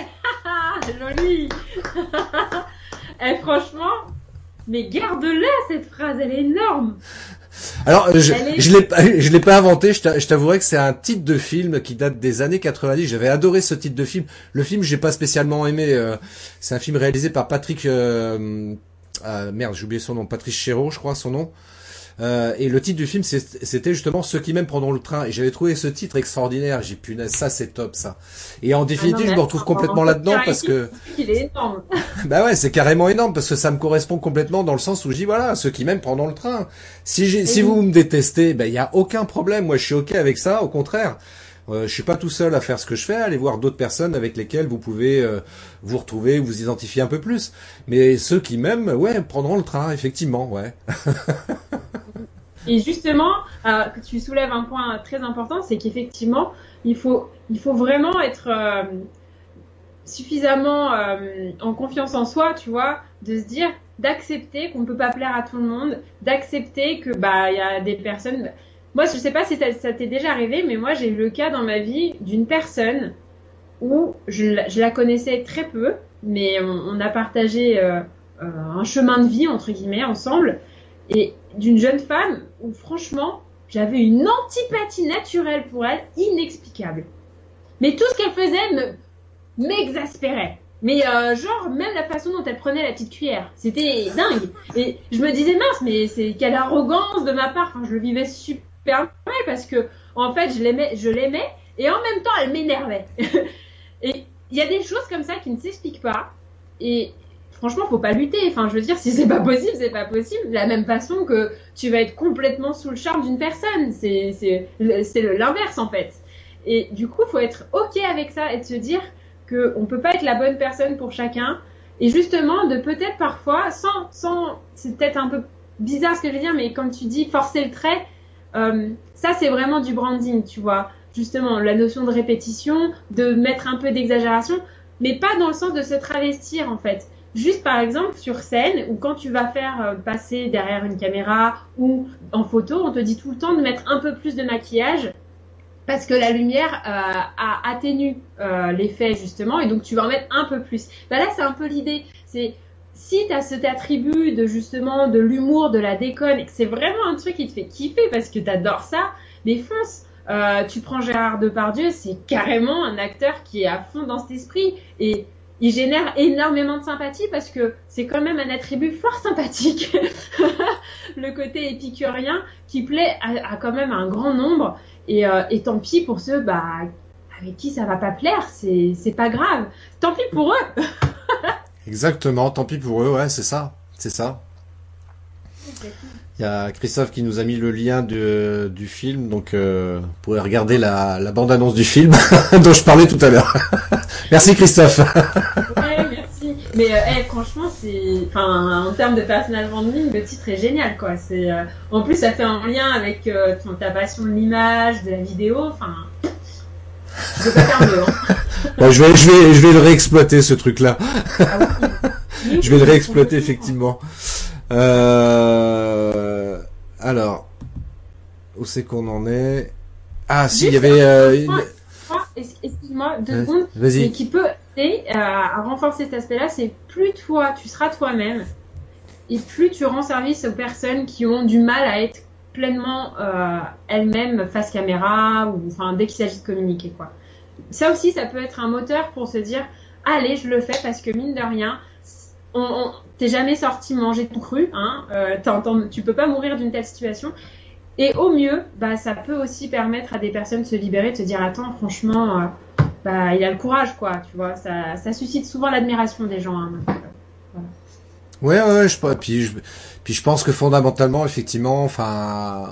Joli Eh franchement, mais garde-la cette phrase, elle est énorme. Alors, je, je l'ai pas, je l'ai pas inventé. Je t'avouerai que c'est un titre de film qui date des années 90. J'avais adoré ce titre de film. Le film, j'ai pas spécialement aimé. Euh, c'est un film réalisé par Patrick. Euh, ah, merde, j'ai oublié son nom. Patrice Chéreau, je crois son nom. Euh, et le titre du film, c'était justement Ceux qui m'aiment pendant le train. Et j'avais trouvé ce titre extraordinaire. J'ai pu ça c'est top ça. Et en définitive, ah je me retrouve complètement là-dedans parce que. Il est énorme. bah ouais, c'est carrément énorme parce que ça me correspond complètement dans le sens où je dis voilà, ceux qui m'aiment pendant le train. Si, si vous me détestez, ben il y a aucun problème. Moi, je suis ok avec ça. Au contraire. Euh, je suis pas tout seul à faire ce que je fais, allez voir d'autres personnes avec lesquelles vous pouvez euh, vous retrouver, vous identifier un peu plus. Mais ceux qui m'aiment, ouais, prendront le train, effectivement, ouais. Et justement, euh, tu soulèves un point très important, c'est qu'effectivement, il faut, il faut vraiment être euh, suffisamment en confiance en soi, tu vois, de se dire, d'accepter qu'on ne peut pas plaire à tout le monde, d'accepter que bah il y a des personnes. Moi, je sais pas si ça t'est déjà arrivé, mais moi j'ai eu le cas dans ma vie d'une personne où je, la connaissais très peu, mais on, a partagé un chemin de vie entre guillemets ensemble et d'une jeune femme où franchement j'avais une antipathie naturelle pour elle inexplicable. Mais tout ce qu'elle faisait me m'exaspérait. Mais euh, genre même la façon dont elle prenait la petite cuillère, c'était dingue. Et je me disais mince, mais c'est quelle arrogance de ma part. Enfin, je le vivais super parce que en fait je l'aimais, je l'aimais et en même temps elle m'énervait. et il y a des choses comme ça qui ne s'expliquent pas. Et franchement, faut pas lutter. Enfin, je veux dire, si c'est pas possible, c'est pas possible. De la même façon que tu vas être complètement sous le charme d'une personne. C'est, c'est, l'inverse, en fait. Et du coup, faut être OK avec ça et de se dire qu'on peut pas être la bonne personne pour chacun. Et justement, de peut-être parfois, sans, sans, c'est peut-être un peu bizarre ce que je veux dire, mais comme tu dis, forcer le trait, euh, ça, c'est vraiment du branding, tu vois. Justement, la notion de répétition, de mettre un peu d'exagération, mais pas dans le sens de se travestir, en fait Juste par exemple sur scène ou quand tu vas faire euh, passer derrière une caméra ou en photo, on te dit tout le temps de mettre un peu plus de maquillage parce que la lumière euh, a atténue euh, l'effet justement et donc tu vas en mettre un peu plus. Bah là c'est un peu l'idée, si tu as cet attribut de justement de l'humour, de la déconne et que c'est vraiment un truc qui te fait kiffer parce que tu adores ça, mais fonce. tu prends Gérard Depardieu, c'est carrément un acteur qui est à fond dans cet esprit et il génère énormément de sympathie parce que c'est quand même un attribut fort sympathique. le côté épicurien qui plaît à, quand même un grand nombre. Et, euh, et tant pis pour ceux bah, avec qui ça va pas plaire, c'est pas grave. Tant pis pour eux. Exactement, tant pis pour eux, ouais, c'est ça. C'est ça. Il y a Christophe qui nous a mis le lien de, du film, donc euh, vous pourrez regarder la, la bande-annonce du film dont je parlais tout à l'heure. merci Christophe. ouais, merci. Mais euh, franchement, enfin, en termes de personal branding, le titre est génial, quoi. C'est, euh, en plus, ça fait un lien avec ta passion de l'image, de la vidéo. Enfin, je peux pas faire mieux. Hein. bon, je vais, je vais, je vais le réexploiter ce truc-là. Ah je vais le réexploiter effectivement. Euh, alors, où c'est qu'on en est? Ah, si, il y avait. Euh, excuse-moi, deux secondes. Mais qui peut aider à renforcer cet aspect-là, c'est plus toi, tu seras toi-même, et plus tu rends service aux personnes qui ont du mal à être pleinement euh, elles-mêmes face caméra ou enfin dès qu'il s'agit de communiquer quoi. Ça aussi, ça peut être un moteur pour se dire allez, je le fais parce que mine de rien, on, t'es jamais sorti manger tout cru, hein, euh, tu peux pas mourir d'une telle situation. Et au mieux, bah, ça peut aussi permettre à des personnes de se libérer, de se dire attends, franchement, euh, bah, il a le courage, quoi, tu vois. Ça, ça suscite souvent l'admiration des gens. Hein, Ouais, ouais, je, puis, je, puis je pense que fondamentalement, effectivement, enfin,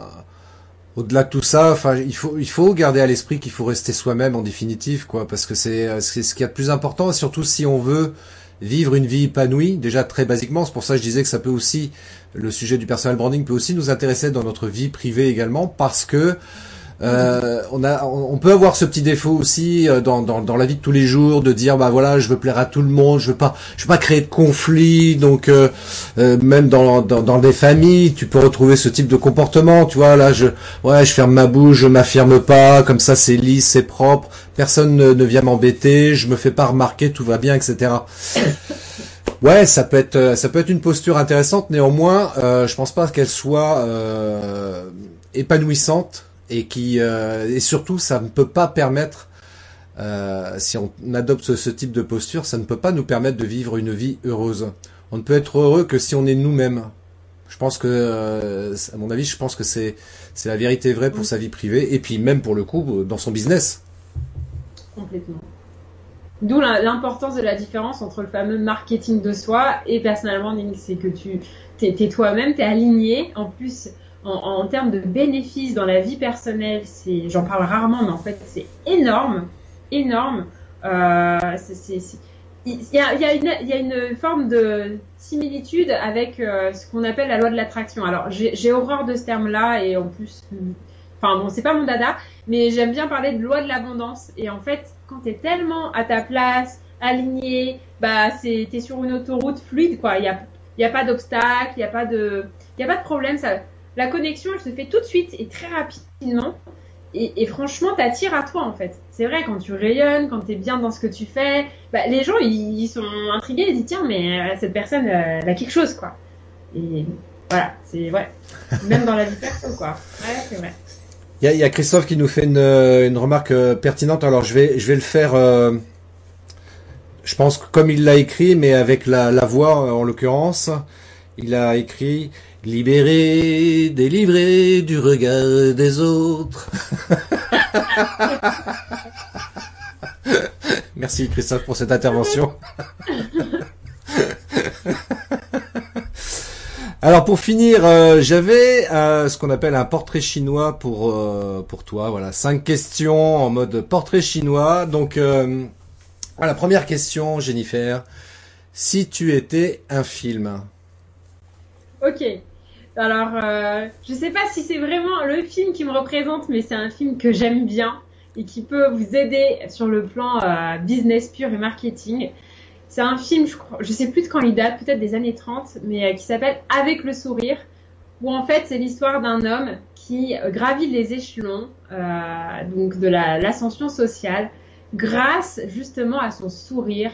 au-delà de tout ça, enfin, il faut, il faut garder à l'esprit qu'il faut rester soi-même en définitive, quoi, parce que c'est, c'est ce qui est de plus important, surtout si on veut vivre une vie épanouie, déjà très basiquement, c'est pour ça que je disais que ça peut aussi, le sujet du personal branding peut aussi nous intéresser dans notre vie privée également, parce que Euh, on peut avoir ce petit défaut aussi euh, dans, la vie de tous les jours de dire bah voilà je veux plaire à tout le monde, je veux pas, je veux pas créer de conflit. Donc euh, même dans, dans, des familles, tu peux retrouver ce type de comportement. Tu vois là, je ouais je ferme ma bouche, je m'affirme pas, comme ça c'est lisse, c'est propre, personne ne, vient m'embêter, je me fais pas remarquer, tout va bien, etc. Ouais, ça peut être ça peut être une posture intéressante. Néanmoins, je pense pas qu'elle soit épanouissante et qui euh, et surtout ça ne peut pas permettre euh, si on adopte ce, type de posture, ça ne peut pas nous permettre de vivre une vie heureuse. On ne peut être heureux que si on est nous-mêmes. Je pense que, euh, à mon avis, je pense que c'est c'est la vérité vraie pour sa vie privée et puis même pour le coup dans son business. Complètement. D'où l'importance de la différence entre le fameux marketing de soi et personnellement, c'est que tu es, toi-même, tu es aligné. En plus, en, termes de bénéfices dans la vie personnelle, c'est, j'en parle rarement, mais en fait, c'est énorme, énorme. Il y a, une forme de similitude avec euh, ce qu'on appelle la loi de l'attraction. Alors, j'ai horreur de ce terme-là et en plus, enfin bon, c'est pas mon dada, mais j'aime bien parler de loi de l'abondance. Et en fait, quand tu es tellement à ta place, aligné, bah, c'est, t'es sur une autoroute fluide, quoi. Il y a pas d'obstacle, il y a pas de, il y a pas de problème. Ça, la connexion, elle se fait tout de suite et très rapidement. Et, et franchement, t'attires à toi en fait. C'est vrai, quand tu rayonnes, quand tu es bien dans ce que tu fais, bah, les gens ils, sont intrigués, ils disent tiens, mais euh, cette personne, euh, elle a quelque chose quoi. Et voilà, c'est vrai. Même dans la vie perso quoi. Ouais, c'est vrai. Il y, a, Christophe qui nous fait une, une remarque euh, pertinente. Alors je vais, je vais le faire. je pense comme il l'a écrit, mais avec la, la voix en l'occurrence. Il a écrit Libéré, délivré du regard des autres. Merci Christophe pour cette intervention. Alors pour finir, euh, j'avais euh, ce qu'on appelle un portrait chinois pour euh, pour toi. Voilà, cinq questions en mode portrait chinois. Donc la première question, Jennifer, si tu étais un film. Ok. Alors, euh, je sais pas si c'est vraiment le film qui me représente, mais c'est un film que j'aime bien et qui peut vous aider sur le plan euh, business pur et marketing. C'est un film, je je sais plus de quand il date, peut-être des années 30, mais euh, qui s'appelle Avec le sourire, où en fait c'est l'histoire d'un homme qui gravit les échelons donc de l'ascension sociale grâce justement à son sourire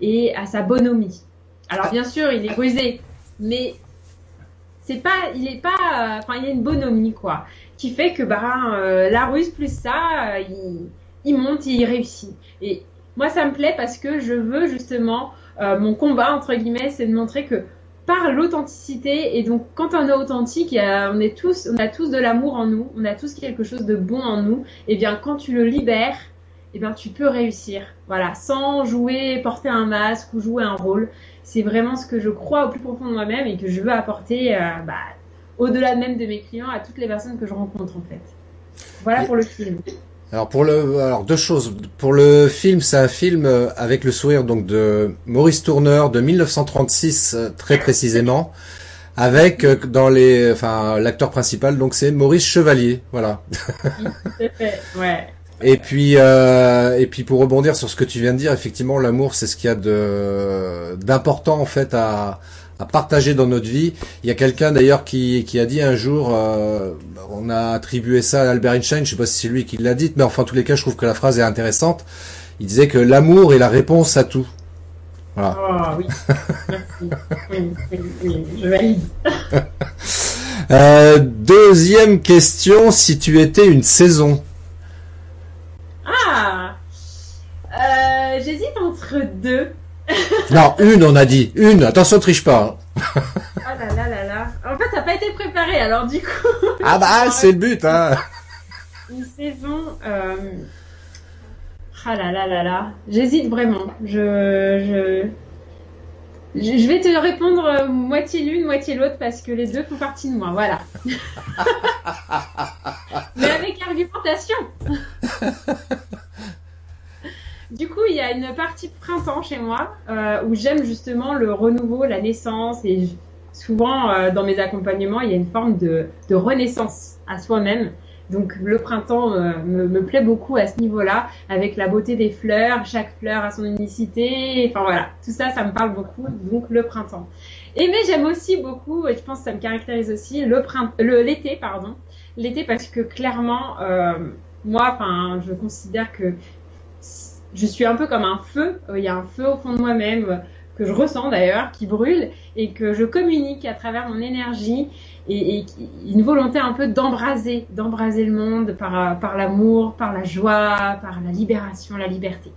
et à sa bonhomie. Alors bien sûr, il est rusé, mais c'est pas, il est pas, euh, enfin, il y a une bonhomie quoi, qui fait que bah la ruse plus ça, euh, il, il, monte, il réussit. Et moi ça me plaît parce que je veux justement mon combat entre guillemets, c'est de montrer que par l'authenticité et donc quand on est authentique, on est tous, on a tous de l'amour en nous, on a tous quelque chose de bon en nous. Et bien quand tu le libères, et bien tu peux réussir, voilà, sans jouer, porter un masque ou jouer un rôle c'est vraiment ce que je crois au plus profond de moi-même et que je veux apporter euh, bah, au-delà même de mes clients à toutes les personnes que je rencontre en fait. Voilà pour le film. Alors pour le, alors deux choses. Pour le film, c'est un film euh, avec le sourire donc de Maurice Tourneur de 1936 euh, très précisément, avec dans les, enfin l'acteur principal donc c'est Maurice Chevalier, voilà. ouais. Et puis, euh, et puis pour rebondir sur ce que tu viens de dire, effectivement, l'amour, c'est ce qu'il y a de d'important en fait à, à partager dans notre vie. Il y a quelqu'un d'ailleurs qui, qui a dit un jour, euh, on a attribué ça à Albert Einstein, je sais pas si c'est lui qui l'a dit, mais enfin en tous les cas, je trouve que la phrase est intéressante. Il disait que l'amour est la réponse à tout. Voilà. Ah oui. oui, oui, oui, je valide. euh, deuxième question, si tu étais une saison. Ah euh, J'hésite entre deux. non, une, on a dit. Une, attention, triche pas. oh là là là là. En fait, ça n'a pas été préparé, alors du coup. ah bah, c'est le but, hein. Une saison. Euh... Ah là là là là. J'hésite vraiment. Je, je. Je vais te répondre euh, moitié l'une, moitié l'autre parce que les deux font partie de moi. Voilà. Mais avec argumentation. du coup, il y a une partie printemps chez moi euh, où j'aime justement le renouveau, la naissance et souvent euh, dans mes accompagnements, il y a une forme de, renaissance à soi-même. Donc le printemps euh, me, plaît beaucoup à ce niveau-là, avec la beauté des fleurs, chaque fleur a son unicité, enfin voilà, tout ça, ça me parle beaucoup, donc le printemps. Et mais j'aime aussi beaucoup, et je pense que ça me caractérise aussi, l'été, pardon, l'été parce que clairement, euh, moi, enfin, je considère que je suis un peu comme un feu, il y a un feu au fond de moi-même que je ressens d'ailleurs, qui brûle et que je communique à travers mon énergie et, une volonté un peu d'embraser, d'embraser le monde par, par l'amour, par la joie, par la libération, la liberté.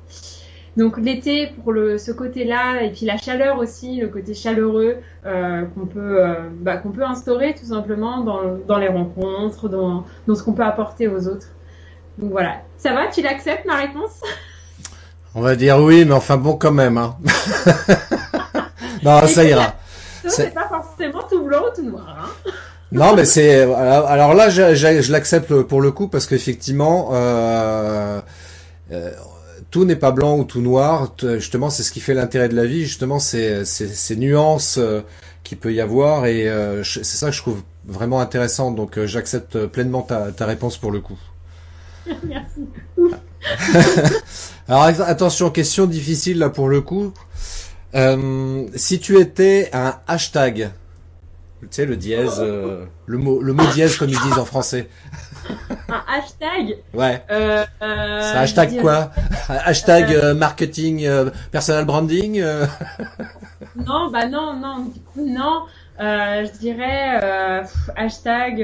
Donc l'été pour le, ce côté-là et puis la chaleur aussi, le côté chaleureux euh, qu'on peut euh, bah, qu'on peut instaurer tout simplement dans, dans les rencontres, dans, dans ce qu'on peut apporter aux autres. Donc voilà, ça va, tu l'acceptes ma réponse? On va dire oui, mais enfin bon quand même. Hein. non, ça ira. C'est pas blanc ou tout noir. Hein. Non, mais c'est alors là, je, je, l'accepte pour le coup parce qu'effectivement, euh, euh, tout n'est pas blanc ou tout noir. Justement, c'est ce qui fait l'intérêt de la vie. Justement, c'est ces nuances euh, qu'il peut y avoir et euh, c'est ça que je trouve vraiment intéressant. Donc, euh, j'accepte pleinement ta, ta réponse pour le coup. Merci. alors attention, question difficile là pour le coup. si tu étais un hashtag, tu sais, le dièse, euh, le mot, le mot dièse comme ils disent en français. Un hashtag. Ouais. Euh, euh, C'est hashtag quoi Hashtag euh, marketing, personal branding. non, bah non, non. Du coup, non. je dirais hashtag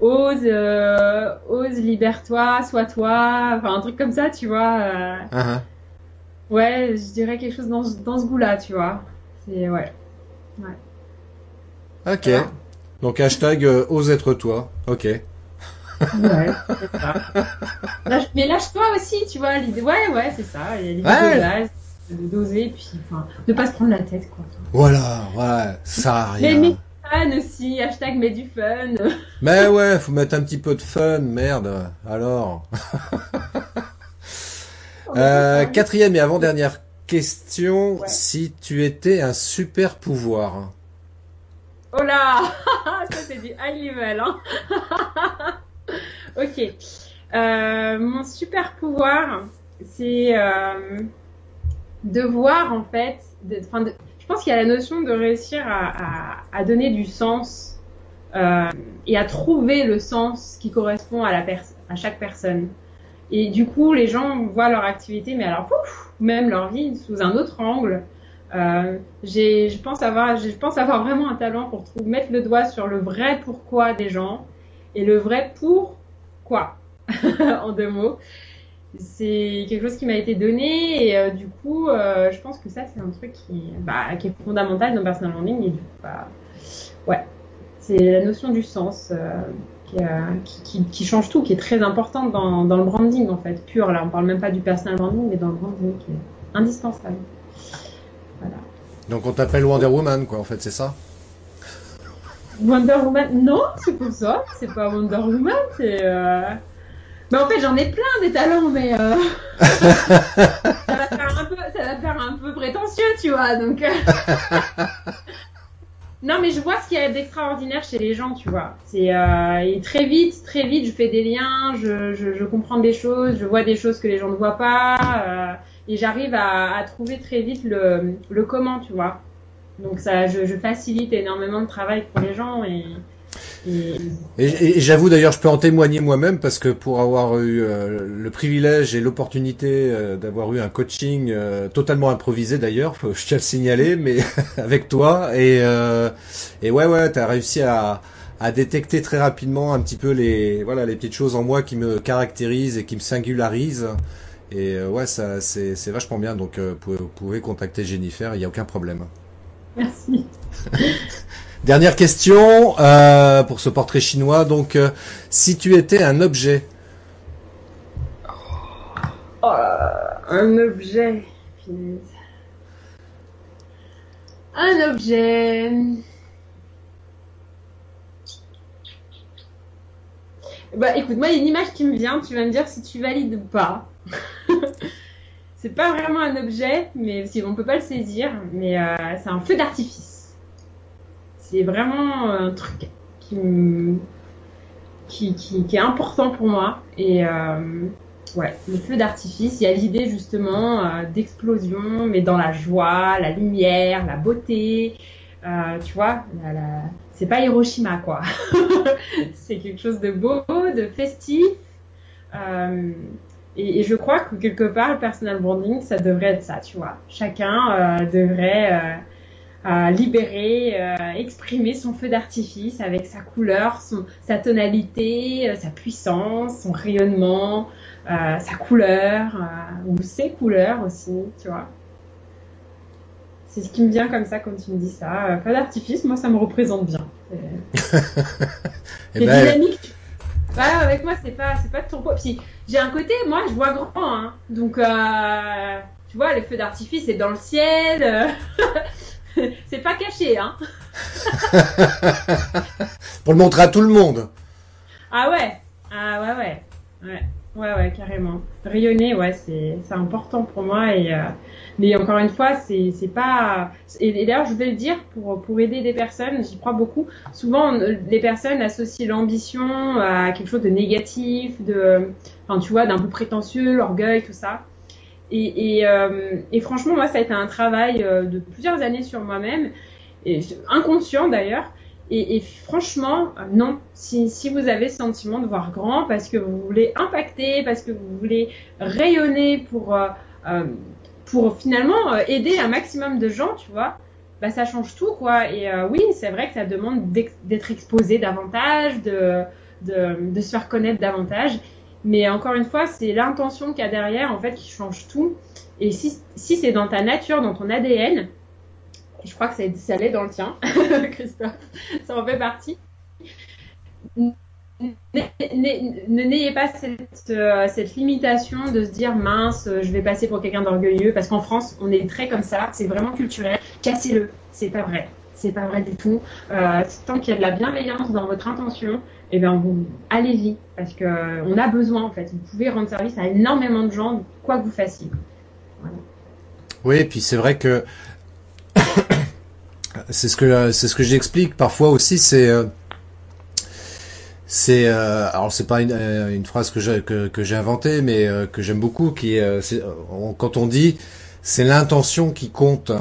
ose, ose, libère-toi, sois-toi. Enfin, un truc comme ça, tu vois. Uh-huh. Ouais, je dirais quelque chose dans, dans ce goût-là, tu vois. C'est ouais. Ouais. Ok. Donc hashtag euh, ose être toi. Ok. Ouais, c'est ça. mais lâche-toi aussi, tu vois. L'idée, ouais, ouais, c'est ça. Il y a l'idée de d'oser, puis enfin, de pas se prendre la tête, quoi. Voilà, ouais, ça a rien. Mais, fun aussi, hashtag mets du fun. Mais ouais, faut mettre un petit peu de fun, merde. Alors. euh, quatrième et avant-dernière question. Si tu étais un super pouvoir. Oh là Ça c'est du high level. Hein ok. Euh, mon super pouvoir, c'est euh, de voir en fait. Je pense qu'il y a la notion de réussir à donner du sens euh, et à trouver le sens qui correspond à, la à chaque personne. Et du coup, les gens voient leur activité, mais alors, pouf, même leur vie sous un autre angle. Euh, je pense avoir, vraiment un talent pour mettre le doigt sur le vrai pourquoi des gens et le vrai pourquoi en deux mots. C'est quelque chose qui m'a été donné et euh, du coup, euh, je pense que ça c'est un truc qui, bah, est fondamental dans personal branding et du bah, ouais, c'est la notion du sens qui, change tout, qui est très importante dans, le branding en fait, pur. Là, on parle même pas du personal branding, mais dans le branding qui est indispensable. Donc on t'appelle Wonder Woman, quoi, en fait, c'est ça? Wonder Woman Non, c'est pour ça. C'est pas Wonder Woman, c'est. Euh... Mais en fait, j'en ai plein des talents, mais. Euh... ça, va faire un peu, ça va faire un peu prétentieux, tu vois, donc. Euh. non, mais je vois ce qu'il y a d'extraordinaire chez les gens, tu vois. C'est euh, et très vite, très vite, je fais des liens, je, je, je, comprends des choses, je vois des choses que les gens ne voient pas. Euh et j'arrive à, trouver très vite le, le comment, tu vois. Donc ça, je, facilite énormément de travail pour les gens et. J'avoue d'ailleurs, je peux en témoigner moi-même parce que pour avoir eu euh, le privilège et l'opportunité euh, d'avoir eu un coaching euh, totalement improvisé d'ailleurs, je tiens à le signaler, mais avec toi et et ouais ouais, t'as réussi à à détecter très rapidement un petit peu les voilà les petites choses en moi qui me caractérisent et qui me singularisent. Et euh, ouais, ça, c'est, c'est vachement bien. Donc, euh, vous pouvez contacter Jennifer, il n'y a aucun problème. Merci. Dernière question euh, pour ce portrait chinois. Donc, euh, si tu étais un objet. Oh, un objet. Un objet. Bah écoute, moi il y a une image qui me vient, tu vas me dire si tu valides ou pas. c'est pas vraiment un objet, mais si on peut pas le saisir, mais euh, c'est un feu d'artifice. C'est vraiment un truc qui qui, est important pour moi. Et ouais, le feu d'artifice, il y a l'idée justement d'explosion, mais dans la joie, la lumière, la beauté. tu vois, c'est pas Hiroshima quoi. c'est quelque chose de beau, de festif. Euh, et, je crois que quelque part, le personal branding, ça devrait être ça, tu vois. Chacun euh, devrait euh, euh libérer, euh, exprimer son feu d'artifice avec sa couleur, son, sa tonalité, sa puissance, son rayonnement, sa couleur, ou ses couleurs aussi, tu vois. C'est ce qui me vient comme ça quand tu me dis ça. Feu d'artifice, moi, ça me représente bien. C'est eh ben, dynamique, bah, avec moi, c'est pas, c'est pas de turbo. Puis, j'ai un côté, moi, je vois grand, hein. Donc, euh, tu vois, les feux d'artifice, c'est dans le ciel. Euh, c'est pas caché, hein. Pour le montrer à tout le monde. Ah ouais. Ah ouais, ouais. Ouais. Ouais, ouais, carrément. Rayonner, ouais, c'est, c'est important pour moi et, euh, mais encore une fois, c'est, c'est pas, et, d'ailleurs, je vais le dire pour, pour aider des personnes, j'y crois beaucoup. Souvent, les personnes associent l'ambition à quelque chose de négatif, de, enfin, tu vois, d'un peu prétentieux, l'orgueil, tout ça. Et, euh, franchement, moi, ça a été un travail euh, de plusieurs années sur moi-même, inconscient d'ailleurs, et, franchement, euh, non. Si, vous avez ce sentiment de voir grand parce que vous voulez impacter, parce que vous voulez rayonner pour, pour finalement aider un maximum de gens, tu vois, bah ça change tout, quoi. Et oui, c'est vrai que ça demande d'être exposé davantage, de, de, se faire connaître davantage. Mais encore une fois, c'est l'intention qu'il y a derrière, en fait, qui change tout. Et si, si c'est dans ta nature, dans ton ADN, je crois que ça, allait dans le tien, Christophe, ça en fait partie. Ne n'ayez pas cette, euh, cette, limitation de se dire mince, je vais passer pour quelqu'un d'orgueilleux, parce qu'en France, on est très comme ça, c'est vraiment culturel. Cassez-le, c'est pas vrai, c'est pas vrai du tout. Euh, tant qu'il y a de la bienveillance dans votre intention, eh bien, vous allez-y, parce que euh, on a besoin en fait. Vous pouvez rendre service à énormément de gens, quoi que vous fassiez. Oui, et puis c'est vrai que c'est ce que c'est ce que j'explique parfois aussi. C'est euh, c'est alors c'est pas une, phrase que j'ai que, j'ai inventée, mais que j'aime beaucoup. Qui est, quand on dit c'est l'intention qui compte.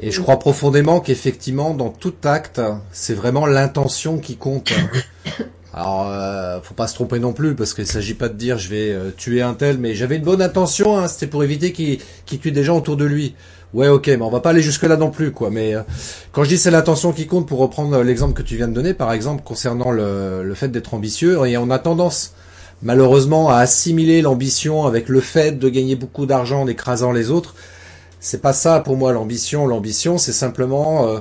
Et je crois profondément qu'effectivement, dans tout acte, c'est vraiment l'intention qui compte. Alors, euh, faut pas se tromper non plus, parce qu'il s'agit pas de dire je vais tuer un tel, mais j'avais une bonne intention, hein, c'était pour éviter qu'il tue des gens autour de lui. Ouais, ok, mais on va pas aller jusque là non plus, quoi. Mais euh, quand je dis c'est l'intention qui compte, pour reprendre l'exemple que tu viens de donner, par exemple concernant le, le fait d'être ambitieux, et on a tendance malheureusement à assimiler l'ambition avec le fait de gagner beaucoup d'argent en écrasant les autres. C'est pas ça pour moi l'ambition. L'ambition, c'est simplement euh,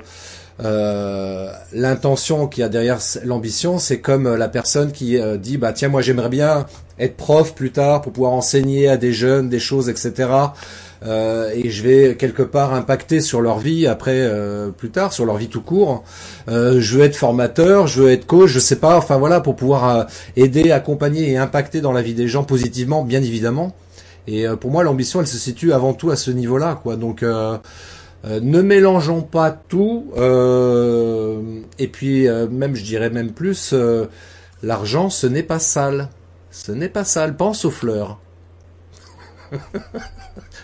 euh, l'intention qu'il y a derrière l'ambition. C'est comme la personne qui dit bah tiens moi j'aimerais bien être prof plus tard pour pouvoir enseigner à des jeunes des choses, etc. Euh, et je vais quelque part impacter sur leur vie après euh, plus tard, sur leur vie tout court. Euh, je veux être formateur, je veux être coach, je sais pas, enfin voilà, pour pouvoir aider, accompagner et impacter dans la vie des gens positivement, bien évidemment. Et pour moi, l'ambition, elle se situe avant tout à ce niveau-là, quoi. Donc ne mélangeons pas tout. et puis même, je dirais même plus, l'argent, ce n'est pas sale. Ce n'est pas sale. Pense aux fleurs.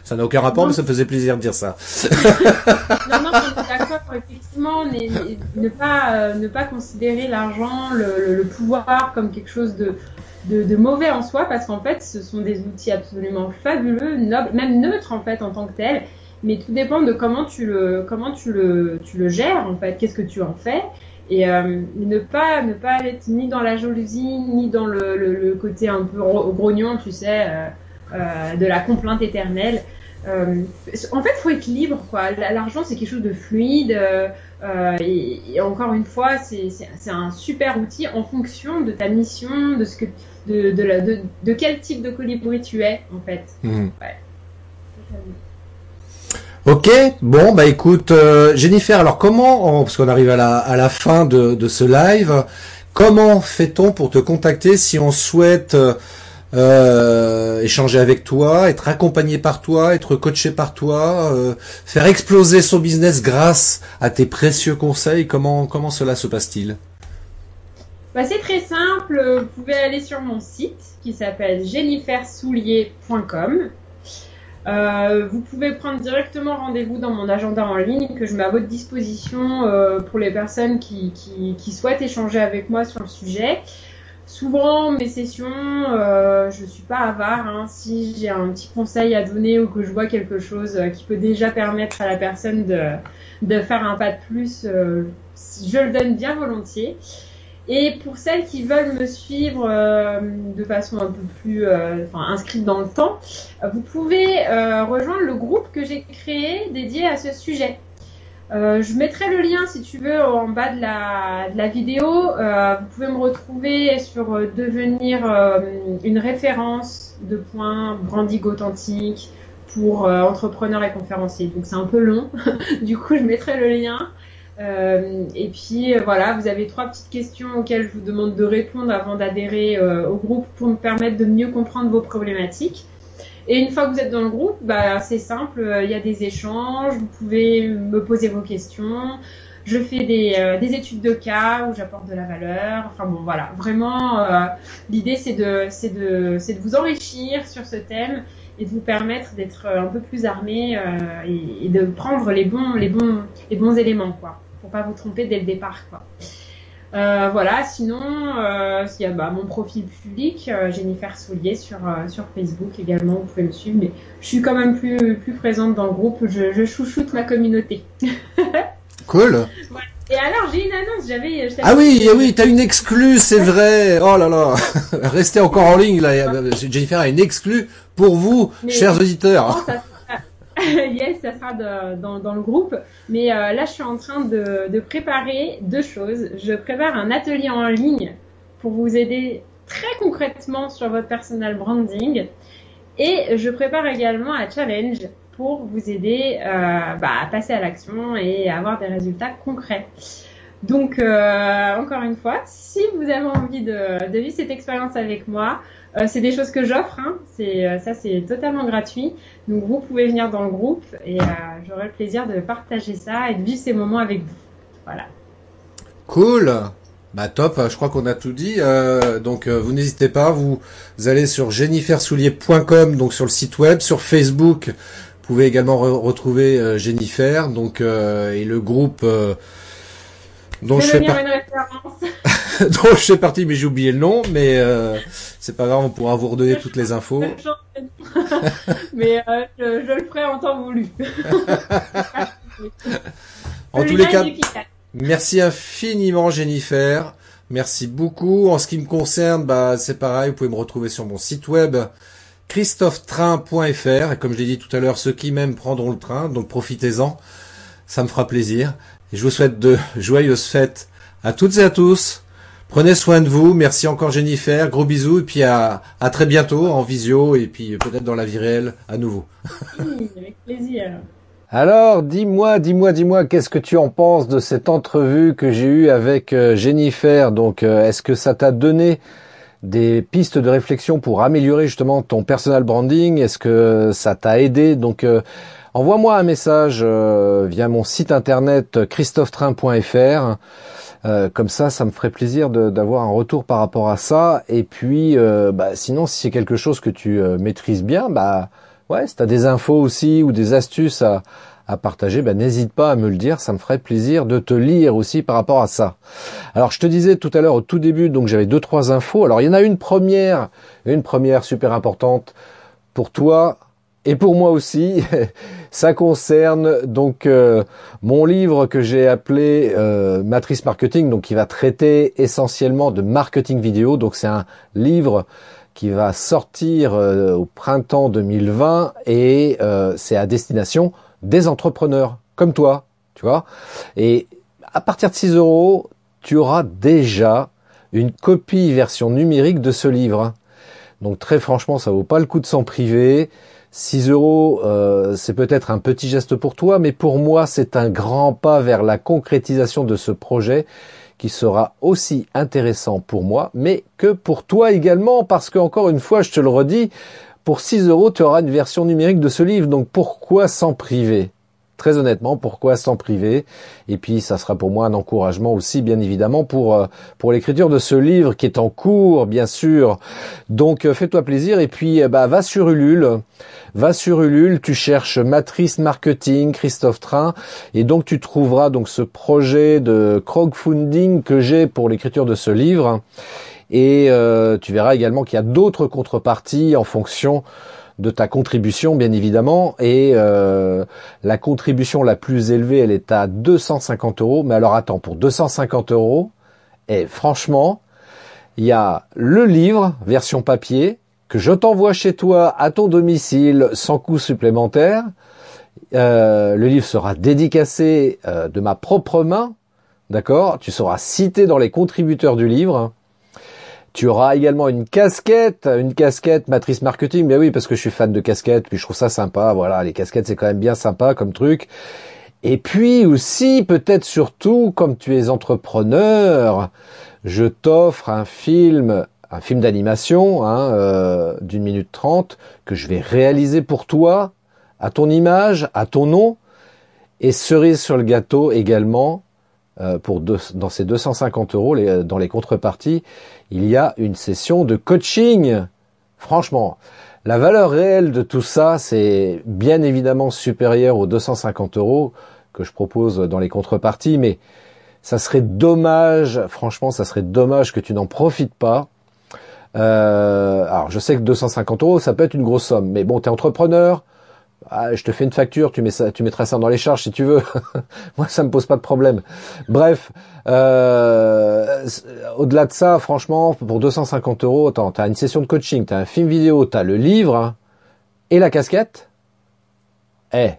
Ça n'a aucun rapport, mais ça me faisait plaisir de dire ça. non, non, d'accord. Effectivement, ne pas, euh, ne pas considérer l'argent, le, pouvoir comme quelque chose de, de, mauvais en soi, parce qu'en fait, ce sont des outils absolument fabuleux, nobles, même neutres en fait en tant que tels. Mais tout dépend de comment tu le, comment tu le, tu le gères en fait. Qu'est-ce que tu en fais et euh, ne pas ne pas être ni dans la jalousie ni dans le, le, côté un peu grognon, tu sais. Euh, euh, de la complainte éternelle. Euh, en fait, il faut être libre, quoi. L'argent, c'est quelque chose de fluide. Euh, et, encore une fois, c'est un super outil en fonction de ta mission, de ce que, de, de, de, quel type de colibri tu es, en fait. Mhm. Ok, bon bah écoute Jennifer, alors comment, parce qu'on arrive à la, à la fin de, de ce live, comment fait-on pour te contacter si on souhaite euh, échanger avec toi, être accompagné par toi, être coaché par toi, euh, faire exploser son business grâce à tes précieux conseils. Comment comment cela se passe-t-il? Bah, C'est très simple. Vous pouvez aller sur mon site qui s'appelle jennifersoulier.com. Euh, vous pouvez prendre directement rendez-vous dans mon agenda en ligne que je mets à votre disposition pour les personnes qui, souhaitent échanger avec moi sur le sujet. Souvent, mes sessions, euh, je suis pas avare. Hein. Si j'ai un petit conseil à donner ou que je vois quelque chose qui peut déjà permettre à la personne de, faire un pas de plus, je le donne bien volontiers. Et pour celles qui veulent me suivre euh, de façon un peu plus euh, inscrite dans le temps, vous pouvez euh, rejoindre le groupe que j'ai créé dédié à ce sujet. Je mettrai le lien si tu veux en bas de la, vidéo. vous pouvez me retrouver sur devenir une référence de points branding authentique pour entrepreneurs et conférenciers. Donc c'est un peu long. du coup, je mettrai le lien. Euh, et puis euh, voilà, vous avez trois petites questions auxquelles je vous demande de répondre avant d'adhérer euh, au groupe pour me permettre de mieux comprendre vos problématiques. Et une fois que vous êtes dans le groupe, bah, c'est simple, il y a des échanges, vous pouvez me poser vos questions. Je fais des, des études de cas où j'apporte de la valeur. Enfin bon, voilà, vraiment, l'idée c'est de, c'est de, c'est de vous enrichir sur ce thème et de vous permettre d'être un peu plus armé et, et, de prendre les bons, les bons, les bons éléments, quoi pour pas vous tromper dès le départ, quoi. Euh, voilà, sinon, euh, il y a bah, mon profil public, euh, Jennifer Soulier sur, euh, sur Facebook également, vous pouvez me suivre, mais je suis quand même plus, plus présente dans le groupe, je, je chouchoute ma communauté. cool. Et alors, j'ai une annonce, j'avais... Ah oui, oui, t'as une exclue, c'est vrai. Oh là là, restez encore en ligne, là. Jennifer a une exclue pour vous, chers auditeurs. yes, ça sera dans, le groupe. Mais euh, là, je suis en train de, préparer deux choses. Je prépare un atelier en ligne pour vous aider très concrètement sur votre personal branding. Et je prépare également un challenge pour vous aider euh, bah, à passer à l'action et avoir des résultats concrets. Donc, euh, encore une fois, si vous avez envie de vivre cette expérience avec moi, euh, c'est des choses que j'offre, hein. euh, ça c'est totalement gratuit. Donc vous pouvez venir dans le groupe et euh, j'aurai le plaisir de partager ça et de vivre ces moments avec vous. Voilà. Cool. Bah top, je crois qu'on a tout dit. donc vous n'hésitez pas, vous, allez sur jennifersoulier.com, donc sur le site web, sur Facebook. Vous pouvez également retrouver Jennifer, donc et le groupe dont je, fais une dont je fais partie, mais j'ai oublié le nom, mais euh, c'est pas grave, on pourra vous redonner toutes les infos. mais euh, je, le ferai en temps voulu. en tous les cas, merci infiniment Jennifer. Merci beaucoup. En ce qui me concerne, bah, c'est pareil, vous pouvez me retrouver sur mon site web christophetrain.fr et comme je l'ai dit tout à l'heure, ceux qui m'aiment prendront le train, donc profitez-en, ça me fera plaisir. Et je vous souhaite de joyeuses fêtes à toutes et à tous. Prenez soin de vous. Merci encore Jennifer. Gros bisous et puis à, à très bientôt en visio et puis peut-être dans la vie réelle à nouveau. Oui, avec plaisir. Alors, dis-moi, dis-moi, dis-moi, qu'est-ce que tu en penses de cette entrevue que j'ai eue avec euh, Jennifer? Donc, euh, est-ce que ça t'a donné des pistes de réflexion pour améliorer justement ton personal branding? Est-ce que ça t'a aidé? Donc, euh, envoie-moi un message via mon site internet christophetrain.fr euh, comme ça, ça me ferait plaisir d'avoir un retour par rapport à ça. Et puis, euh, bah, sinon, si c'est quelque chose que tu euh, maîtrises bien, bah ouais, si as des infos aussi ou des astuces à, à partager, bah, n'hésite pas à me le dire. Ça me ferait plaisir de te lire aussi par rapport à ça. Alors, je te disais tout à l'heure au tout début, donc j'avais deux trois infos. Alors, il y en a une première, une première super importante pour toi et pour moi aussi. Ça concerne donc euh, mon livre que j'ai appelé euh, Matrice Marketing, donc qui va traiter essentiellement de marketing vidéo. Donc c'est un livre qui va sortir euh, au printemps 2020 et c'est à destination des entrepreneurs comme toi, tu vois. Et à partir de 6 euros, tu auras déjà une copie version numérique de ce livre. Donc très franchement, ça vaut pas le coup de s'en priver. 6 euros, euh, c'est peut-être un petit geste pour toi, mais pour moi, c'est un grand pas vers la concrétisation de ce projet qui sera aussi intéressant pour moi, mais que pour toi également, parce que encore une fois, je te le redis, pour 6 euros, tu auras une version numérique de ce livre, donc pourquoi s'en priver? Très honnêtement, pourquoi s'en priver? Et puis ça sera pour moi un encouragement aussi, bien évidemment, pour euh, pour l'écriture de ce livre qui est en cours, bien sûr. Donc euh, fais-toi plaisir et puis euh, bah va sur Ulule, va sur Ulule, tu cherches Matrice Marketing, Christophe Train, et donc tu trouveras donc ce projet de crowdfunding que j'ai pour l'écriture de ce livre. Et tu verras également qu'il y a d'autres contreparties en fonction de ta contribution, bien évidemment. Et euh, la contribution la plus élevée, elle est à 250 euros. Mais alors attends, pour 250 euros, et eh, franchement, il y a le livre, version papier, que je t'envoie chez toi à ton domicile sans coût supplémentaire. Euh, le livre sera dédicacé euh, de ma propre main, d'accord? Tu seras cité dans les contributeurs du livre. Tu auras également une casquette, une casquette matrice marketing. Mais oui, parce que je suis fan de casquettes, puis je trouve ça sympa. Voilà, les casquettes c'est quand même bien sympa comme truc. Et puis aussi, peut-être surtout, comme tu es entrepreneur, je t'offre un film, un film d'animation hein, euh, d'une minute trente que je vais réaliser pour toi, à ton image, à ton nom. Et cerise sur le gâteau également, euh, pour dans ces 250 euros, les, dans les contreparties, il y a une session de coaching. Franchement, la valeur réelle de tout ça, c'est bien évidemment supérieur aux 250 euros que je propose dans les contreparties, mais ça serait dommage, franchement, ça serait dommage que tu n'en profites pas. Euh, alors, je sais que 250 euros, ça peut être une grosse somme, mais bon, tu es entrepreneur, ah, je te fais une facture, tu mets ça, tu mettras ça dans les charges si tu veux. Moi, ça me pose pas de problème. Bref, euh, au-delà de ça, franchement, pour 250 euros, tu as une session de coaching, tu as un film vidéo, tu as le livre hein, et la casquette. Eh,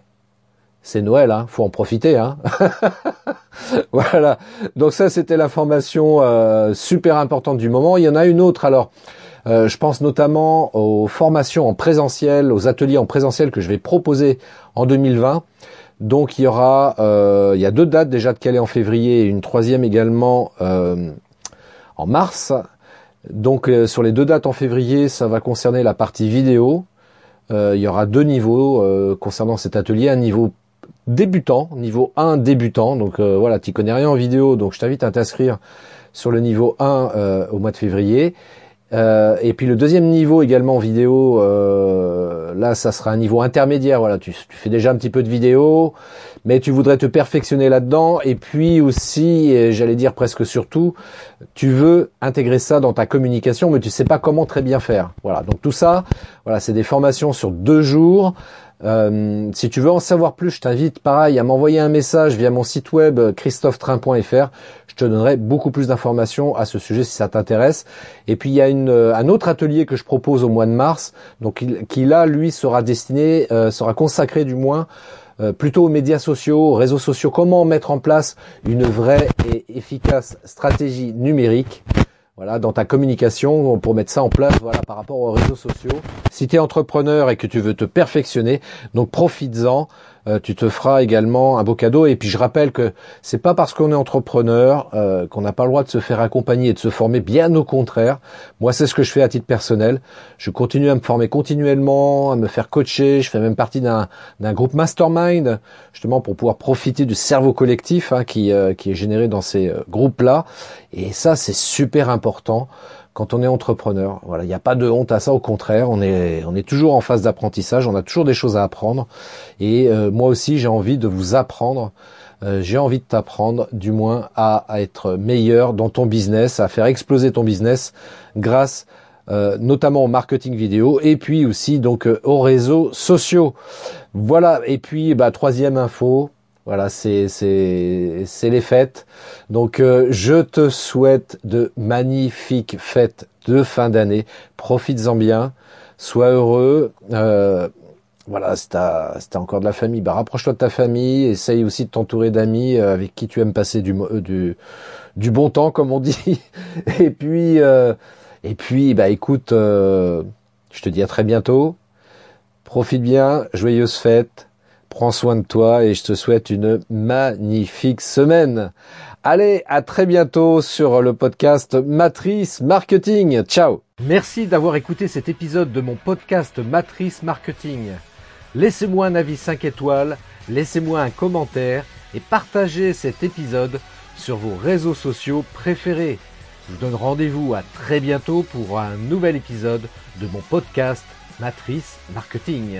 c'est Noël, hein, faut en profiter. Hein. voilà. Donc ça, c'était l'information euh, super importante du moment. Il y en a une autre alors. Euh, je pense notamment aux formations en présentiel, aux ateliers en présentiel que je vais proposer en 2020. Donc il y aura, euh, il y a deux dates déjà de Calais en février et une troisième également euh, en mars. Donc sur les deux dates en février, ça va concerner la partie vidéo. il y aura deux niveaux concernant cet atelier, un niveau débutant, niveau 1 débutant. Donc voilà, tu connais rien en vidéo, donc je t'invite à t'inscrire sur le niveau 1 au mois de février. Euh, et puis le deuxième niveau également vidéo, euh, là ça sera un niveau intermédiaire. Voilà, tu, tu, fais déjà un petit peu de vidéo, mais tu voudrais te perfectionner là-dedans. Et puis aussi, j'allais dire presque surtout, tu veux intégrer ça dans ta communication, mais tu sais pas comment très bien faire. Voilà, donc tout ça, voilà, c'est des formations sur deux jours. Euh, si tu veux en savoir plus, je t'invite pareil à m'envoyer un message via mon site web euh, christophetrain.fr. Je te donnerai beaucoup plus d'informations à ce sujet si ça t'intéresse. Et puis il y a euh, un autre atelier que je propose au mois de mars, donc qui là lui sera destiné, sera consacré du moins plutôt aux médias sociaux, aux réseaux sociaux, comment mettre en place une vraie et efficace stratégie numérique? Voilà, dans ta communication pour mettre ça en place voilà, par rapport aux réseaux sociaux. Si tu es entrepreneur et que tu veux te perfectionner, donc profites-en. Euh, tu te feras également un beau cadeau. Et puis je rappelle que c'est pas parce qu'on est entrepreneur euh, qu'on n'a pas le droit de se faire accompagner et de se former. Bien au contraire. Moi, c'est ce que je fais à titre personnel. Je continue à me former continuellement, à me faire coacher. Je fais même partie d'un groupe mastermind, justement pour pouvoir profiter du cerveau collectif hein, qui, euh, qui est généré dans ces groupes-là. Et ça, c'est super important quand on est entrepreneur. Voilà, il n'y a pas de honte à ça, au contraire, on est, on est toujours en phase d'apprentissage, on a toujours des choses à apprendre. Et euh, moi aussi, j'ai envie de vous apprendre. Euh, j'ai envie de t'apprendre, du moins, à, être meilleur dans ton business, à faire exploser ton business grâce euh, notamment au marketing vidéo et puis aussi donc aux réseaux sociaux. Voilà. Et puis, bah, troisième info, voilà, c'est c'est les fêtes. Donc euh, je te souhaite de magnifiques fêtes de fin d'année. Profites-en bien, sois heureux. Euh, voilà, si t'as si encore de la famille, bah rapproche-toi de ta famille. Essaye aussi de t'entourer d'amis euh, avec qui tu aimes passer du bon temps, comme on dit. et puis et puis bah écoute, je te dis à très bientôt. Profite bien, joyeuses fêtes Prends soin de toi et je te souhaite une magnifique semaine. Allez, à très bientôt sur le podcast Matrice Marketing. Ciao. Merci d'avoir écouté cet épisode de mon podcast Matrice Marketing. Laissez-moi un avis 5 étoiles laissez-moi un commentaire et partagez cet épisode sur vos réseaux sociaux préférés. Je vous donne rendez-vous à très bientôt pour un nouvel épisode de mon podcast Matrice Marketing.